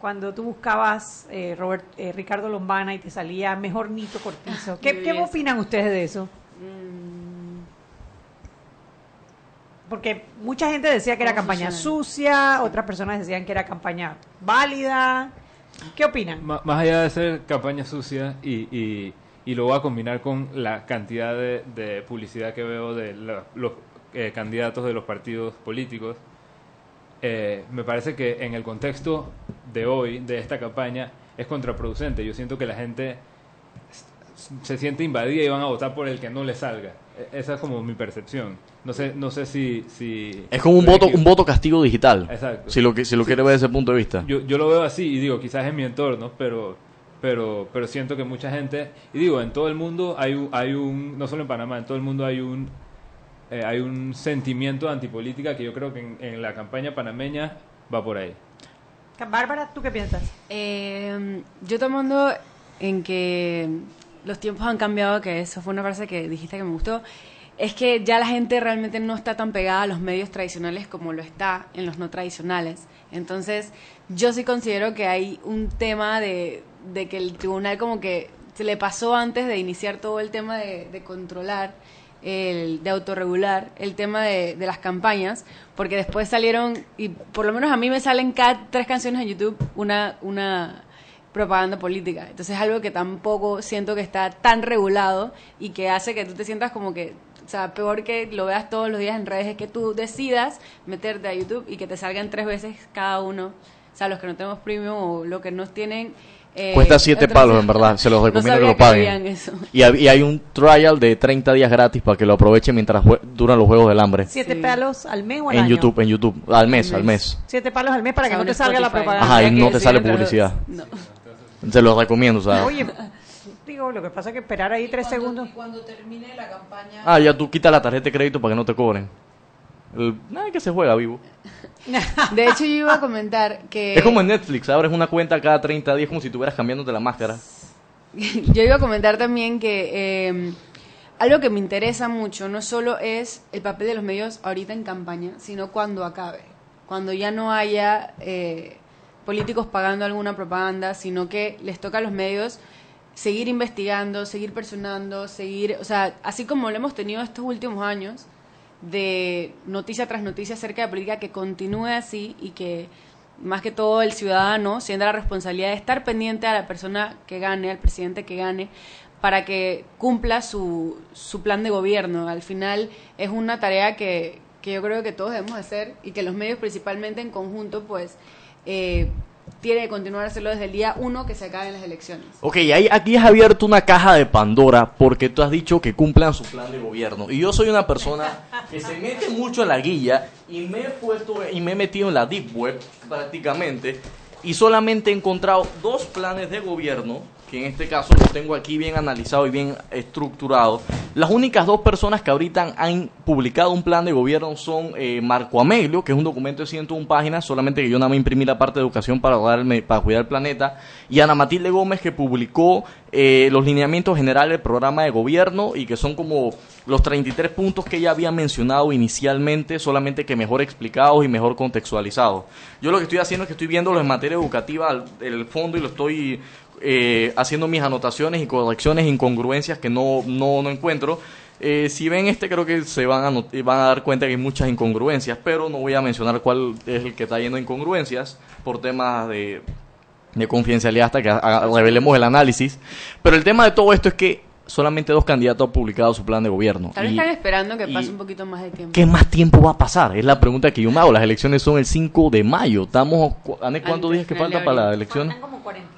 Cuando tú buscabas eh, Robert, eh, Ricardo Lombana y te salía mejor Nito Cortizo. ¿Qué, opinan ustedes de eso? Porque mucha gente decía que era ¿Cómo campaña sucia, otras personas decían que era campaña válida. ¿Qué opinan? Más allá de ser campaña sucia y, y, y lo voy a combinar con la cantidad de, de publicidad que veo de los eh, candidatos de los partidos políticos, eh, me parece que en el contexto de hoy, de esta campaña, es contraproducente. Yo siento que la gente se siente invadida y van a votar por el que no le salga. E- Esa es como mi percepción. No sé, no sé si... si es como un voto un voto castigo digital Exacto. si lo que si lo Sí. quiere ver desde ese punto de vista Yo, yo lo veo así y digo, quizás en mi entorno, pero pero pero siento que mucha gente y digo, en todo el mundo hay un, hay un no solo en Panamá, en todo el mundo hay un eh, hay un sentimiento de antipolítica que yo creo que en, en la campaña panameña va por ahí. Bárbara, ¿tú qué piensas? Eh, yo tomando en que los tiempos han cambiado, que eso fue una frase que dijiste que me gustó, es que ya la gente realmente no está tan pegada a los medios tradicionales como lo está en los no tradicionales. Entonces, yo sí considero que hay un tema de, de que el tribunal como que se le pasó antes de iniciar todo el tema de, de controlar, el, de autorregular el tema de, de las campañas, porque después salieron, y por lo menos a mí me salen cada tres canciones en YouTube una, una propaganda política. Entonces es algo que tampoco siento que está tan regulado y que hace que tú te sientas como que, o sea, peor que lo veas todos los días en redes, es que tú decidas meterte a YouTube y que te salgan tres veces cada uno. O sea, los que no tenemos premium o los que no tienen... eh, Cuesta 7 otros- palos, en verdad. Se los recomiendo que lo paguen. habían eso. Y, hay un trial de 30 días gratis para que lo aprovechen mientras duran los Juegos del Hambre. ¿Siete palos al mes o al En año? YouTube, en YouTube. Al mes, al mes. Siete palos al mes para O sea, que no te salga la propaganda. Ajá, y no que te sale publicidad. No. Se los recomiendo, o sea. Oye, digo, lo que pasa es que esperar ahí tres segundos. Cuando termine la campaña. Ah, ya tú quitas la tarjeta de crédito para que no te cobren. Nada que se juega vivo. De hecho, yo iba a comentar que... Es como en Netflix, abres una cuenta cada 30 días como si estuvieras cambiándote la máscara. yo iba a comentar también que eh, algo que me interesa mucho no solo es el papel de los medios ahorita en campaña, sino cuando acabe, cuando ya no haya eh, políticos pagando alguna propaganda, sino que les toca a los medios seguir investigando, seguir personando, seguir, o sea, así como lo hemos tenido estos últimos años de noticia tras noticia acerca de política que continúe así y que más que todo el ciudadano sienta la responsabilidad de estar pendiente a la persona que gane, al presidente que gane, para que cumpla su, su plan de gobierno. Al final es una tarea que, que yo creo que todos debemos hacer y que los medios principalmente en conjunto pues eh, tiene que continuar hacerlo desde el día uno que se acaben las elecciones. Ok, ahí, aquí has abierto una caja de Pandora porque tú has dicho que cumplan su plan de gobierno. Y yo soy una persona que se mete mucho en la guilla y me he puesto y me he metido en la deep web prácticamente y solamente he encontrado dos planes de gobierno que en este caso lo tengo aquí bien analizado y bien estructurado. Las únicas dos personas que ahorita han publicado un plan de gobierno son eh, Marco Amelio, que es un documento de 101 páginas, solamente que yo nada más imprimí la parte de educación para, darme, para cuidar el planeta, y Ana Matilde Gómez, que publicó eh, los lineamientos generales del programa de gobierno y que son como los 33 puntos que ella había mencionado inicialmente, solamente que mejor explicados y mejor contextualizados. Yo lo que estoy haciendo es que estoy viéndolo en materia educativa, el fondo, y lo estoy eh, haciendo mis anotaciones y correcciones, incongruencias que no, no, no encuentro. Eh, si ven este, creo que se van a, van a dar cuenta que hay muchas incongruencias, pero no voy a mencionar cuál es el que está yendo incongruencias por temas de, de confidencialidad hasta que revelemos el análisis. Pero el tema de todo esto es que solamente dos candidatos han publicado su plan de gobierno. Tal vez están esperando que pase un poquito más de tiempo. ¿Qué más tiempo va a pasar? Es la pregunta que yo me hago. Las elecciones son el 5 de mayo. Estamos, ¿cuántos días que falta para las elecciones? Faltan como 45 días. O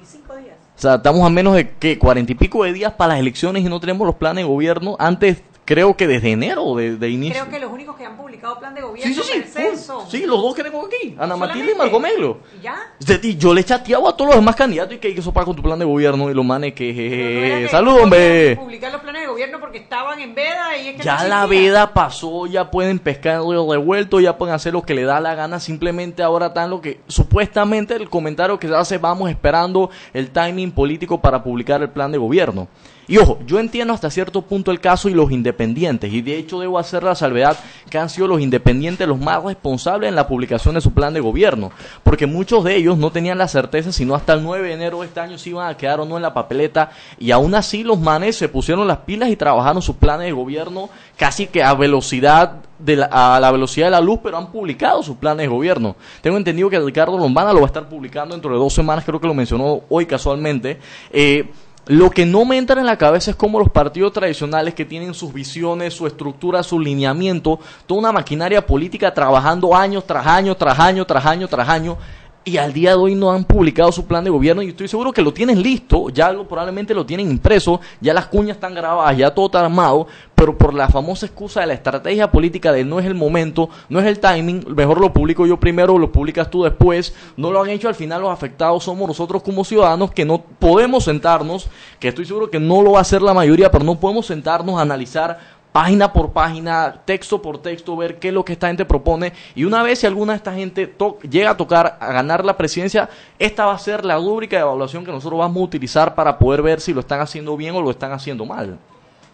estamos a menos de que cuarenta y pico de días para las elecciones y no tenemos los planes de gobierno. Antes creo que desde enero de, de inicio. Creo que los únicos que han publicado plan de gobierno sí, sí, sí, sí, los dos que tengo aquí, Ana Matilde y Marco Melo. ¿Y ya? Yo le he chateado a todos los demás candidatos y que que sopar con tu plan de gobierno y los manes que... jeje, ¡Salud, hombre! Publicar los planes de gobierno porque estaban en veda y es que Ya no la veda pasó, ya pueden pescar el revuelto, ya pueden hacer lo que le da la gana, simplemente ahora están lo que... Supuestamente el comentario que se hace, vamos esperando el timing político para publicar el plan de gobierno. Y ojo, yo entiendo hasta cierto punto el caso y los independientes, y de hecho debo hacer la salvedad que han sido los independientes los más responsables en la publicación de su plan de gobierno, porque muchos de ellos no tenían la certeza si no hasta el 9 de enero de este año se iban a quedar o no en la papeleta, y aún así los manes se pusieron las pilas y trabajaron sus planes de gobierno casi que a velocidad de la, a la velocidad de la luz, pero han publicado sus planes de gobierno. Tengo entendido que Ricardo Lombana lo va a estar publicando dentro de dos semanas, creo que lo mencionó hoy casualmente. Eh, lo que no me entra en la cabeza es cómo los partidos tradicionales que tienen sus visiones, su estructura, su lineamiento, toda una maquinaria política trabajando años tras año, tras año, tras año, tras año, y al día de hoy no han publicado su plan de gobierno y estoy seguro que lo tienen listo, ya probablemente lo tienen impreso, ya las cuñas están grabadas, ya todo está armado, pero por la famosa excusa de la estrategia política de no es el momento, no es el timing, mejor lo publico yo primero, lo publicas tú después, no lo han hecho, al final los afectados somos nosotros como ciudadanos que no podemos sentarnos, que estoy seguro que no lo va a hacer la mayoría, pero no podemos sentarnos a analizar página por página, texto por texto, ver qué es lo que esta gente propone. Y una vez si alguna de esta gente llega a tocar, a ganar la presidencia, esta va a ser la rúbrica de evaluación que nosotros vamos a utilizar para poder ver si lo están haciendo bien o lo están haciendo mal.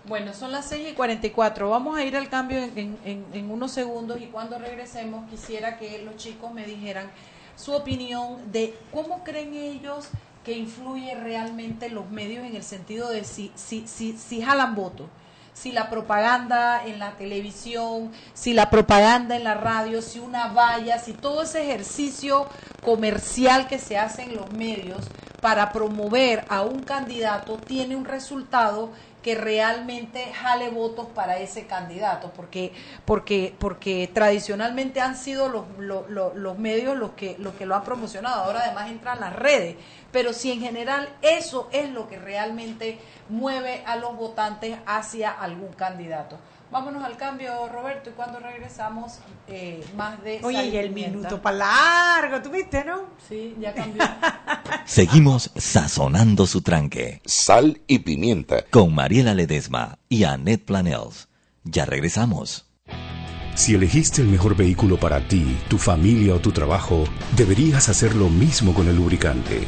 Bueno, son las 6 y 44. Vamos a ir al cambio en, en- en- unos segundos y cuando regresemos quisiera que los chicos me dijeran su opinión de cómo creen ellos que influye realmente los medios en el sentido de si, si, si, si jalan votos. Si la propaganda en la televisión, si la propaganda en la radio, si una valla, si todo ese ejercicio comercial que se hace en los medios para promover a un candidato tiene un resultado que realmente jale votos para ese candidato, porque porque porque tradicionalmente han sido los, los, medios los que los que lo han promocionado, ahora además entran las redes, pero si en general eso es lo que realmente mueve a los votantes hacia algún candidato. Vámonos al cambio, Roberto, y cuando regresamos, eh, más de... Oye, sal y el pimienta. minuto para largo, ¿tú viste, no? Sí, ya cambió. Seguimos sazonando su tranque. Sal y pimienta. Con Mariela Ledesma y Annette Planels. Ya regresamos. Si elegiste el mejor vehículo para ti, tu familia o tu trabajo, deberías hacer lo mismo con el lubricante.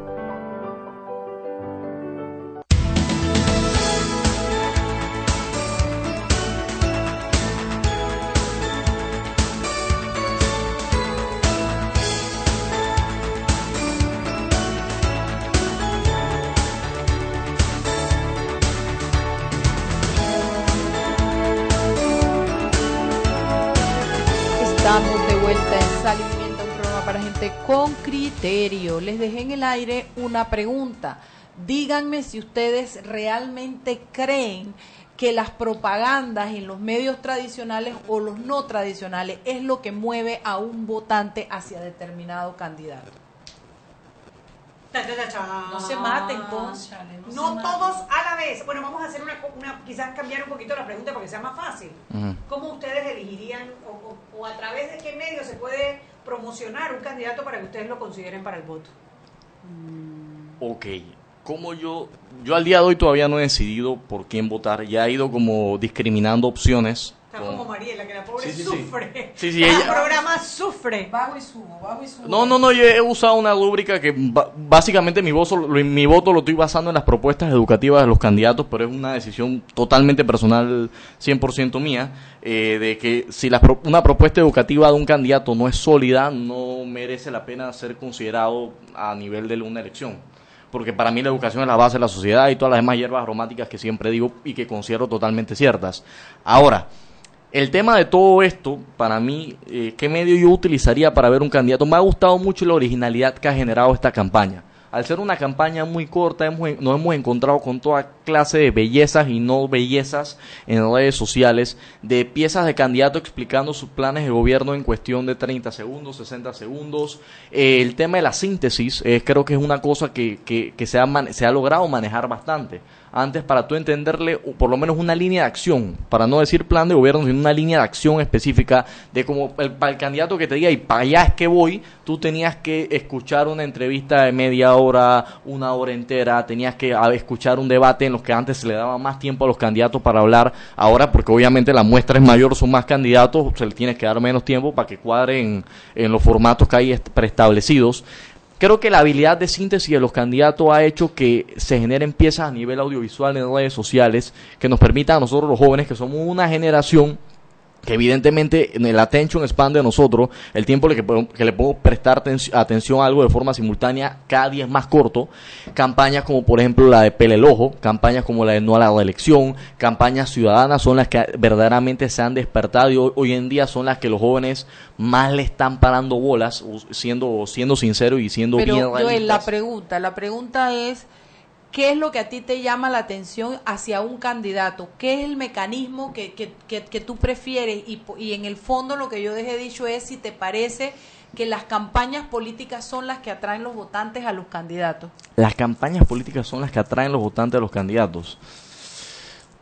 El aire una pregunta. Díganme si ustedes realmente creen que las propagandas en los medios tradicionales o los no tradicionales es lo que mueve a un votante hacia determinado candidato. No se maten todos. No todos a la vez. Bueno, vamos a hacer una, una- quizás cambiar un poquito la pregunta para que sea más fácil. ¿Cómo ustedes elegirían o, o- o a través de qué medio se puede promocionar un candidato para que ustedes lo consideren para el voto? Ok, como yo, yo al día de hoy todavía no he decidido por quién votar, ya he ido como discriminando opciones. Está como Mariela, que la pobre Sí, sí, sí. sufre. Sí, sí, El ella- programa sufre. Bajo y subo, bajo y subo. No, no, no, yo he usado una rúbrica que básicamente mi voto, lo- mi voto lo estoy basando en las propuestas educativas de los candidatos, pero es una decisión totalmente personal, 100% mía, eh, de que si la una propuesta educativa de un candidato no es sólida, no merece la pena ser considerado a nivel de una elección. Porque para mí la educación es la base de la sociedad y todas las demás hierbas aromáticas que siempre digo y que considero totalmente ciertas. Ahora, el tema de todo esto, para mí, eh, ¿qué medio yo utilizaría para ver un candidato? Me ha gustado mucho la originalidad que ha generado esta campaña. Al ser una campaña muy corta, hemos, nos hemos encontrado con toda clase de bellezas y no bellezas en redes sociales, de piezas de candidato explicando sus planes de gobierno en cuestión de 30 segundos, 60 segundos. Eh, el tema de la síntesis, eh, creo que es una cosa que, que, que se, ha se ha logrado manejar bastante antes para tú entenderle por lo menos una línea de acción, para no decir plan de gobierno, sino una línea de acción específica de como el, para el candidato que te diga y para allá es que voy, tú tenías que escuchar una entrevista de media hora, una hora entera, tenías que a, escuchar un debate en los que antes se le daba más tiempo a los candidatos para hablar, ahora porque obviamente la muestra es mayor, son más candidatos, se le tiene que dar menos tiempo para que cuadren en los formatos que hay est- preestablecidos. Creo que la habilidad de síntesis de los candidatos ha hecho que se generen piezas a nivel audiovisual en redes sociales que nos permitan a nosotros los jóvenes, que somos una generación que evidentemente en el attention span de nosotros, el tiempo que, que le podemos prestar aten- atención a algo de forma simultánea cada día es más corto. Campañas como por ejemplo la de Pele el Ojo, campañas como la de No a la reelección, campañas ciudadanas son las que verdaderamente se han despertado y hoy, hoy en día son las que los jóvenes más le están parando bolas, siendo, siendo sincero y siendo bien Pero Joel, la realistas. pregunta, la pregunta es, ¿qué es lo que a ti te llama la atención hacia un candidato? ¿Qué es el mecanismo que, que, que, que tú prefieres? Y, y en el fondo lo que yo dejé dicho es si te parece que las campañas políticas son las que atraen los votantes a los candidatos. Las campañas políticas son las que atraen los votantes a los candidatos.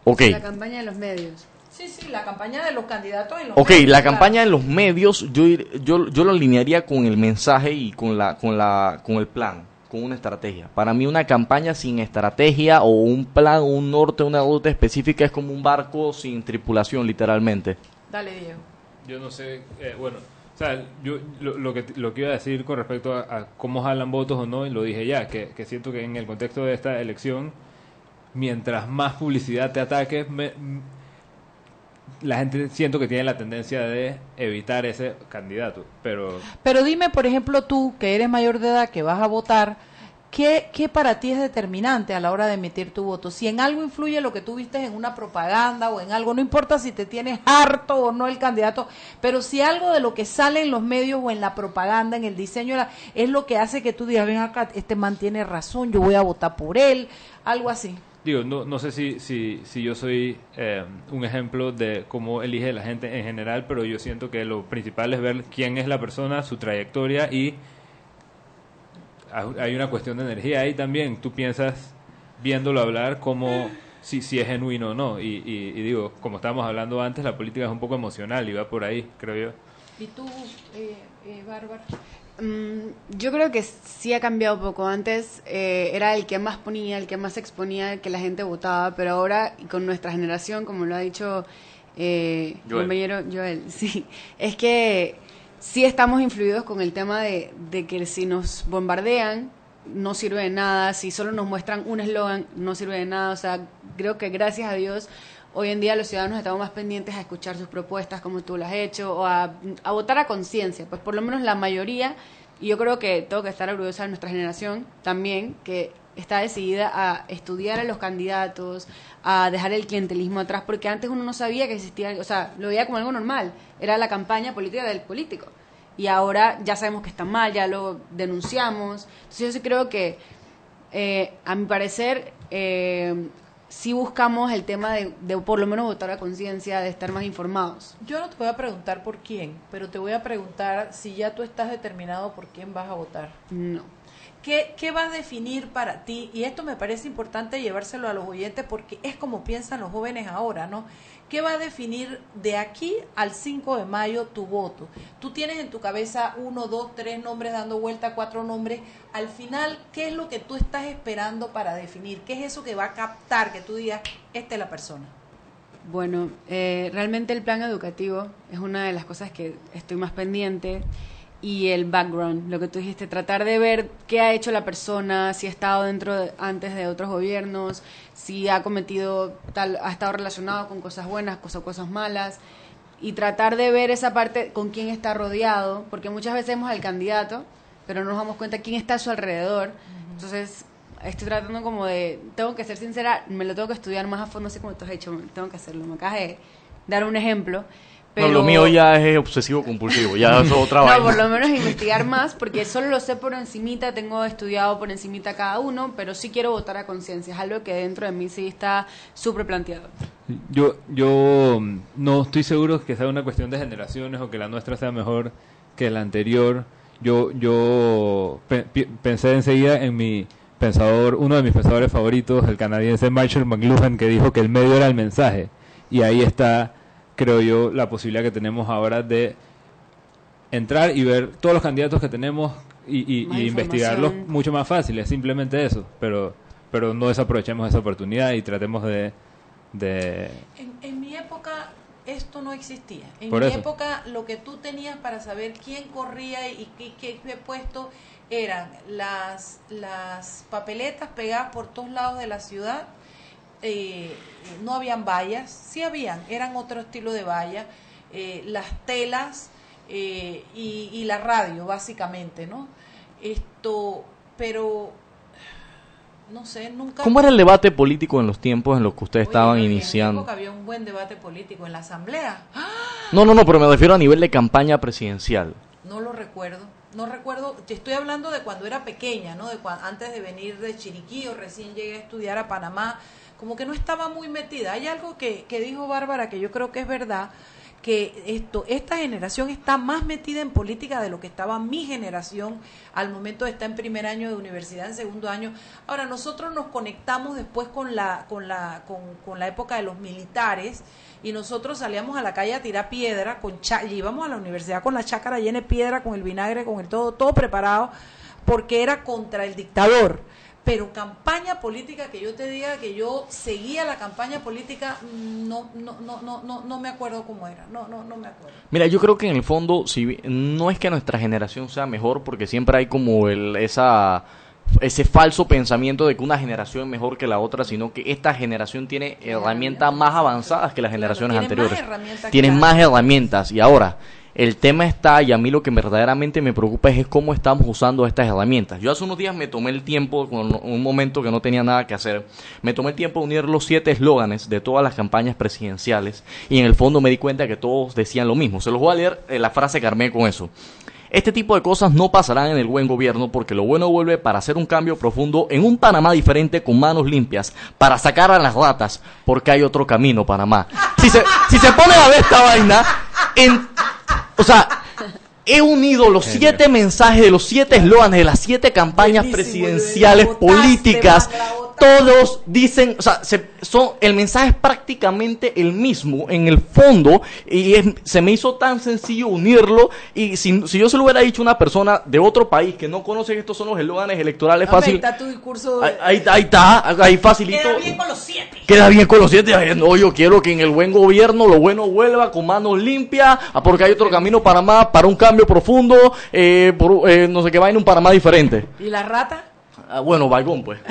Ok. La campaña de los medios. Sí, sí, la campaña de los candidatos en los Ok, medios, la claro. campaña en los medios, yo, ir- yo, yo lo alinearía con el mensaje y con, la, con, la, con el plan, con una estrategia. Para mí una campaña sin estrategia o un plan, un norte, una ruta específica es como un barco sin tripulación, literalmente. Dale, Diego. Yo no sé, eh, bueno, o sea, yo lo, lo que lo que iba a decir con respecto a, a cómo jalan votos o no, y lo dije ya, que, que siento que en el contexto de esta elección mientras más publicidad te ataques, me- la gente siento que tiene la tendencia de evitar ese candidato. Pero Pero dime, por ejemplo, tú, que eres mayor de edad, que vas a votar, ¿qué, ¿qué para ti es determinante a la hora de emitir tu voto? Si en algo influye lo que tú viste en una propaganda o en algo, no importa si te tienes harto o no el candidato, pero si algo de lo que sale en los medios o en la propaganda, en el diseño, es lo que hace que tú digas, ven acá, este man tiene razón, yo voy a votar por él, algo así. Digo, no, no sé si, si, si yo soy eh, un ejemplo de cómo elige la gente en general, pero yo siento que lo principal es ver quién es la persona, su trayectoria y hay una cuestión de energía ahí también. Tú piensas, viéndolo hablar, como si, si es genuino o no. Y, y, y digo, como estábamos hablando antes, la política es un poco emocional y va por ahí, creo yo. ¿Y tú, eh, eh, Bárbara? Mm, yo creo que sí ha cambiado poco. Antes eh, era el que más ponía, el que más exponía, el que la gente votaba, pero ahora con nuestra generación, como lo ha dicho eh, Joel. compañero Joel, sí, es que sí estamos influidos con el tema de, de que si nos bombardean no sirve de nada, si solo nos muestran un eslogan no sirve de nada, o sea, creo que gracias a Dios hoy en día los ciudadanos estamos más pendientes a escuchar sus propuestas como tú lo has hecho o a, a votar a conciencia, pues por lo menos la mayoría, y yo creo que tengo que estar orgullosa de nuestra generación también, que está decidida a estudiar a los candidatos, a dejar el clientelismo atrás, porque antes uno no sabía que existía, o sea, lo veía como algo normal, era la campaña política del político. Y ahora ya sabemos que está mal, ya lo denunciamos. Entonces yo sí creo que, eh, a mi parecer, eh, sí buscamos el tema de, de por lo menos votar a conciencia, de estar más informados. Yo no te voy a preguntar por quién, pero te voy a preguntar si ya tú estás determinado por quién vas a votar. No. ¿Qué, ¿Qué va a definir para ti? Y esto me parece importante llevárselo a los oyentes porque es como piensan los jóvenes ahora, ¿no? ¿Qué va a definir de aquí al 5 de mayo tu voto? Tú tienes en tu cabeza uno, dos, tres nombres dando vuelta, cuatro nombres. Al final, ¿qué es lo que tú estás esperando para definir? ¿Qué es eso que va a captar que tú digas, esta es la persona? Bueno, eh, realmente el plan educativo es una de las cosas que estoy más pendiente y el background, lo que tú dijiste, tratar de ver qué ha hecho la persona, si ha estado dentro de- antes de otros gobiernos, si ha cometido tal, ha estado relacionado con cosas buenas, cosas, cosas malas y tratar de ver esa parte con quién está rodeado, porque muchas veces vemos al candidato, pero no nos damos cuenta quién está a su alrededor. Entonces, estoy tratando como de, tengo que ser sincera, me lo tengo que estudiar más a fondo, así como tú has hecho, tengo que hacerlo. Me acabas de dar un ejemplo. Pero... No, lo mío ya es obsesivo compulsivo, ya es otra No, vaina. por lo menos investigar más, porque solo lo sé por encimita, tengo estudiado por encimita cada uno, pero sí quiero votar a conciencia, es algo que dentro de mí sí está súper planteado. Yo, yo mm, no estoy seguro que sea una cuestión de generaciones o que la nuestra sea mejor que la anterior. Yo, yo pe- pensé enseguida en mi pensador, uno de mis pensadores favoritos, el canadiense Marshall McLuhan, que dijo que el medio era el mensaje. Y ahí está, creo yo, la posibilidad que tenemos ahora de entrar y ver todos los candidatos que tenemos y, y- y investigarlos mucho más fácil. Es simplemente eso. Pero, pero no desaprovechemos esa oportunidad y tratemos de... de En, en mi época esto no existía. En Por mi eso. época lo que tú tenías para saber quién corría y qué, qué, qué puesto eran las, las papeletas pegadas por todos lados de la ciudad. Eh, no habían vallas, sí habían, eran otro estilo de vallas, eh, las telas eh, y, y la radio, básicamente, ¿no? Esto, pero no sé, nunca... ¿Cómo era el debate político en los tiempos en los que ustedes estaban En iniciando? época había un buen debate político en la asamblea. No, no, no, pero me refiero a nivel de campaña presidencial. No lo recuerdo. No recuerdo, te estoy hablando de cuando era pequeña, ¿no? De antes de venir de Chiriquí o recién llegué a estudiar a Panamá, como que no estaba muy metida. Hay algo que, que dijo Bárbara que yo creo que es verdad, que esto, esta generación está más metida en política de lo que estaba mi generación al momento de estar en primer año de universidad, en segundo año. Ahora, nosotros nos conectamos después con la, con la, con, con la época de los militares y nosotros salíamos a la calle a tirar piedra, con cha- íbamos a la universidad con la chácara llena de piedra, con el vinagre, con el todo, todo preparado, porque era contra el dictador. Pero campaña política, que yo te diga que yo seguía la campaña política, no, no, no, no, no, no me acuerdo cómo era, no, no, no me acuerdo. Mira, yo creo que en el fondo, si no es que nuestra generación sea mejor, porque siempre hay como el, esa ese falso pensamiento de que una generación es mejor que la otra, sino que esta generación tiene herramientas más avanzadas que las generaciones tiene más anteriores. que Tienen más herramientas. Y ahora, el tema está, y a mí lo que verdaderamente me preocupa es cómo estamos usando estas herramientas. Yo hace unos días me tomé el tiempo, con un momento que no tenía nada que hacer, me tomé el tiempo de unir los siete eslóganes de todas las campañas presidenciales y en el fondo me di cuenta que todos decían lo mismo. Se los voy a leer eh, la frase que armé con eso. Este tipo de cosas no pasarán en el buen gobierno porque lo bueno vuelve para hacer un cambio profundo en un Panamá diferente con manos limpias, para sacar a las ratas porque hay otro camino, Panamá. Si se, si se pone a ver esta vaina, en, o sea, he unido los siete mensajes de los siete eslóganes de las siete campañas presidenciales políticas. Todos dicen, o sea, se- son, el mensaje es prácticamente el mismo en el fondo y es- se me hizo tan sencillo unirlo y si, si yo se lo hubiera dicho a una persona de otro país que no conoce que estos son los eslóganes electorales Hombre, fácil, está tu discurso. ahí, ahí, ahí está, ahí facilito. Queda bien con los siete. Queda bien con los siete. Ay, No, yo quiero que en el buen gobierno lo bueno vuelva con manos limpias, ah, porque hay otro camino para más, para un cambio profundo, eh, por, eh, no sé qué vaina, un Panamá diferente. ¿Y la rata? Ah, bueno, Baigón, pues.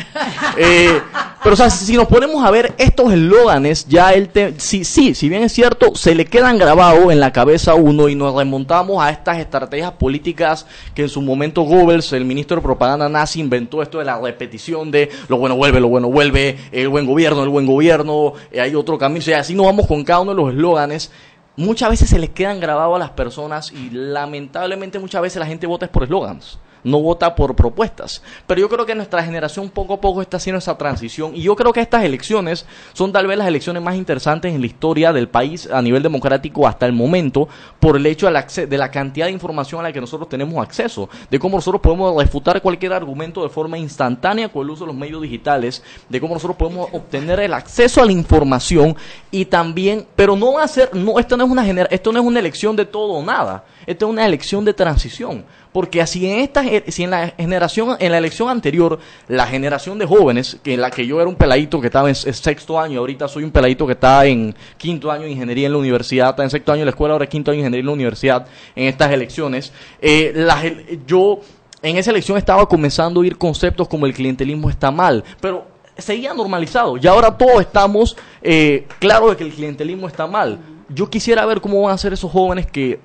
Eh, pero, o sea, si nos ponemos a ver estos eslóganes, ya el te sí, sí, si bien es cierto, se le quedan grabados en la cabeza a uno y nos remontamos a estas estrategias políticas que en su momento Goebbels, el ministro de propaganda nazi, inventó esto de la repetición de lo bueno vuelve, lo bueno vuelve, el buen gobierno, el buen gobierno, eh, hay otro camino. O sea, así nos vamos con cada uno de los eslóganes. Muchas veces se les quedan grabados a las personas y lamentablemente muchas veces la gente vota es por eslóganes no vota por propuestas. Pero yo creo que nuestra generación poco a poco está haciendo esa transición y yo creo que estas elecciones son tal vez las elecciones más interesantes en la historia del país a nivel democrático hasta el momento por el hecho de la, cantidad de información a la que nosotros tenemos acceso, de cómo nosotros podemos refutar cualquier argumento de forma instantánea con el uso de los medios digitales, de cómo nosotros podemos obtener el acceso a la información y también, pero no va a ser, no, esto no es una esto no es una elección de todo o nada, esto es una elección de transición. Porque así en esta, si en la generación, en la elección anterior, la generación de jóvenes, que en la que yo era un peladito que estaba en sexto año, ahorita soy un peladito que está en quinto año de ingeniería en la universidad, está en sexto año de la escuela, ahora quinto año de ingeniería en la universidad, en estas elecciones, eh, la yo en esa elección estaba comenzando a oír conceptos como el clientelismo está mal, pero seguía normalizado. Y ahora todos estamos eh, claros de que el clientelismo está mal. Yo quisiera ver cómo van a ser esos jóvenes que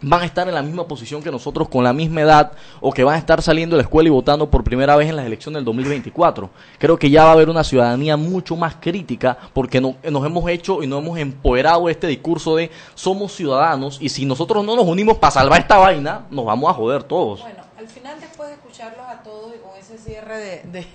van a estar en la misma posición que nosotros con la misma edad o que van a estar saliendo de la escuela y votando por primera vez en las elecciones del 2024. Creo que ya va a haber una ciudadanía mucho más crítica porque no- nos hemos hecho y nos hemos empoderado de este discurso de somos ciudadanos y si nosotros no nos unimos para salvar esta vaina, nos vamos a joder todos. Bueno, al final después escucharlos a todos y con ese cierre de,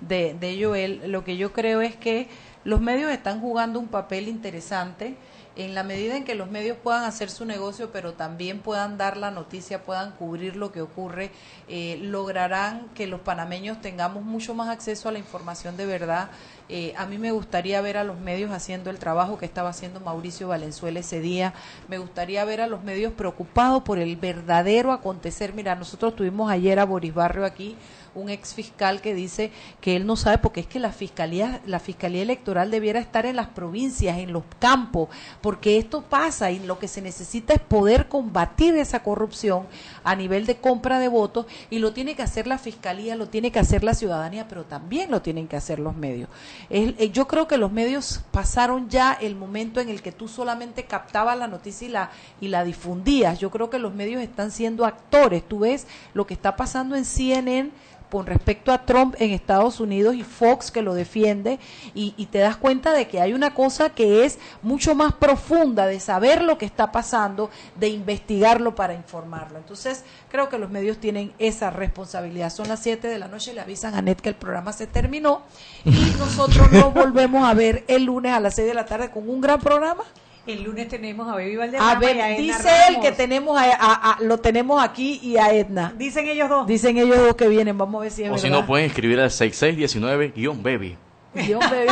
de, de, Joel, lo que yo creo es que los medios están jugando un papel interesante en la medida en que los medios puedan hacer su negocio, pero también puedan dar la noticia, puedan cubrir lo que ocurre, eh, lograrán que los panameños tengamos mucho más acceso a la información de verdad. Eh, a mí me gustaría ver a los medios haciendo el trabajo que estaba haciendo Mauricio Valenzuela ese día. Me gustaría ver a los medios preocupados por el verdadero acontecer. Mira, nosotros tuvimos ayer Boris Barrio aquí, un ex fiscal que dice que él no sabe porque es que la fiscalía la fiscalía electoral debiera estar en las provincias, en los campos, porque esto pasa y lo que se necesita es poder combatir esa corrupción a nivel de compra de votos y lo tiene que hacer la fiscalía, lo tiene que hacer la ciudadanía, pero también lo tienen que hacer los medios. Eh, yo creo que los medios pasaron ya el momento en el que tú solamente captabas la noticia y la y la difundías. Yo creo que los medios están siendo actores. Tú ves lo que está pasando en CNN con respecto a Trump en Estados Unidos y Fox que lo defiende y, te das cuenta de que hay una cosa que es mucho más profunda de saber lo que está pasando, de investigarlo para informarlo. Entonces creo que los medios tienen esa responsabilidad. Son las 7 de la noche le avisan a Net que el programa se terminó y nosotros nos volvemos a ver el lunes a las 6 de la tarde con un gran programa. El lunes tenemos a Baby Valderrama A ver, y a Edna dice él que tenemos a, a- a- lo tenemos aquí y a Edna. Dicen ellos dos. Dicen ellos dos que vienen, vamos a ver si es O si no, pueden escribir al 6619-baby. Dios me-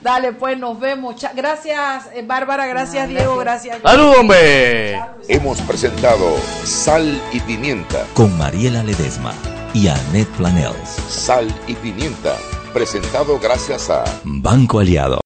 Dale, pues nos vemos. Cha- Gracias, eh, Bárbara. Gracias, Diego. Gracias. ¡Salud, hombre! Hemos presentado Sal y Pimienta. Con Mariela Ledesma y Annette Planels. Sal y Pimienta. Presentado gracias a Banco Aliado.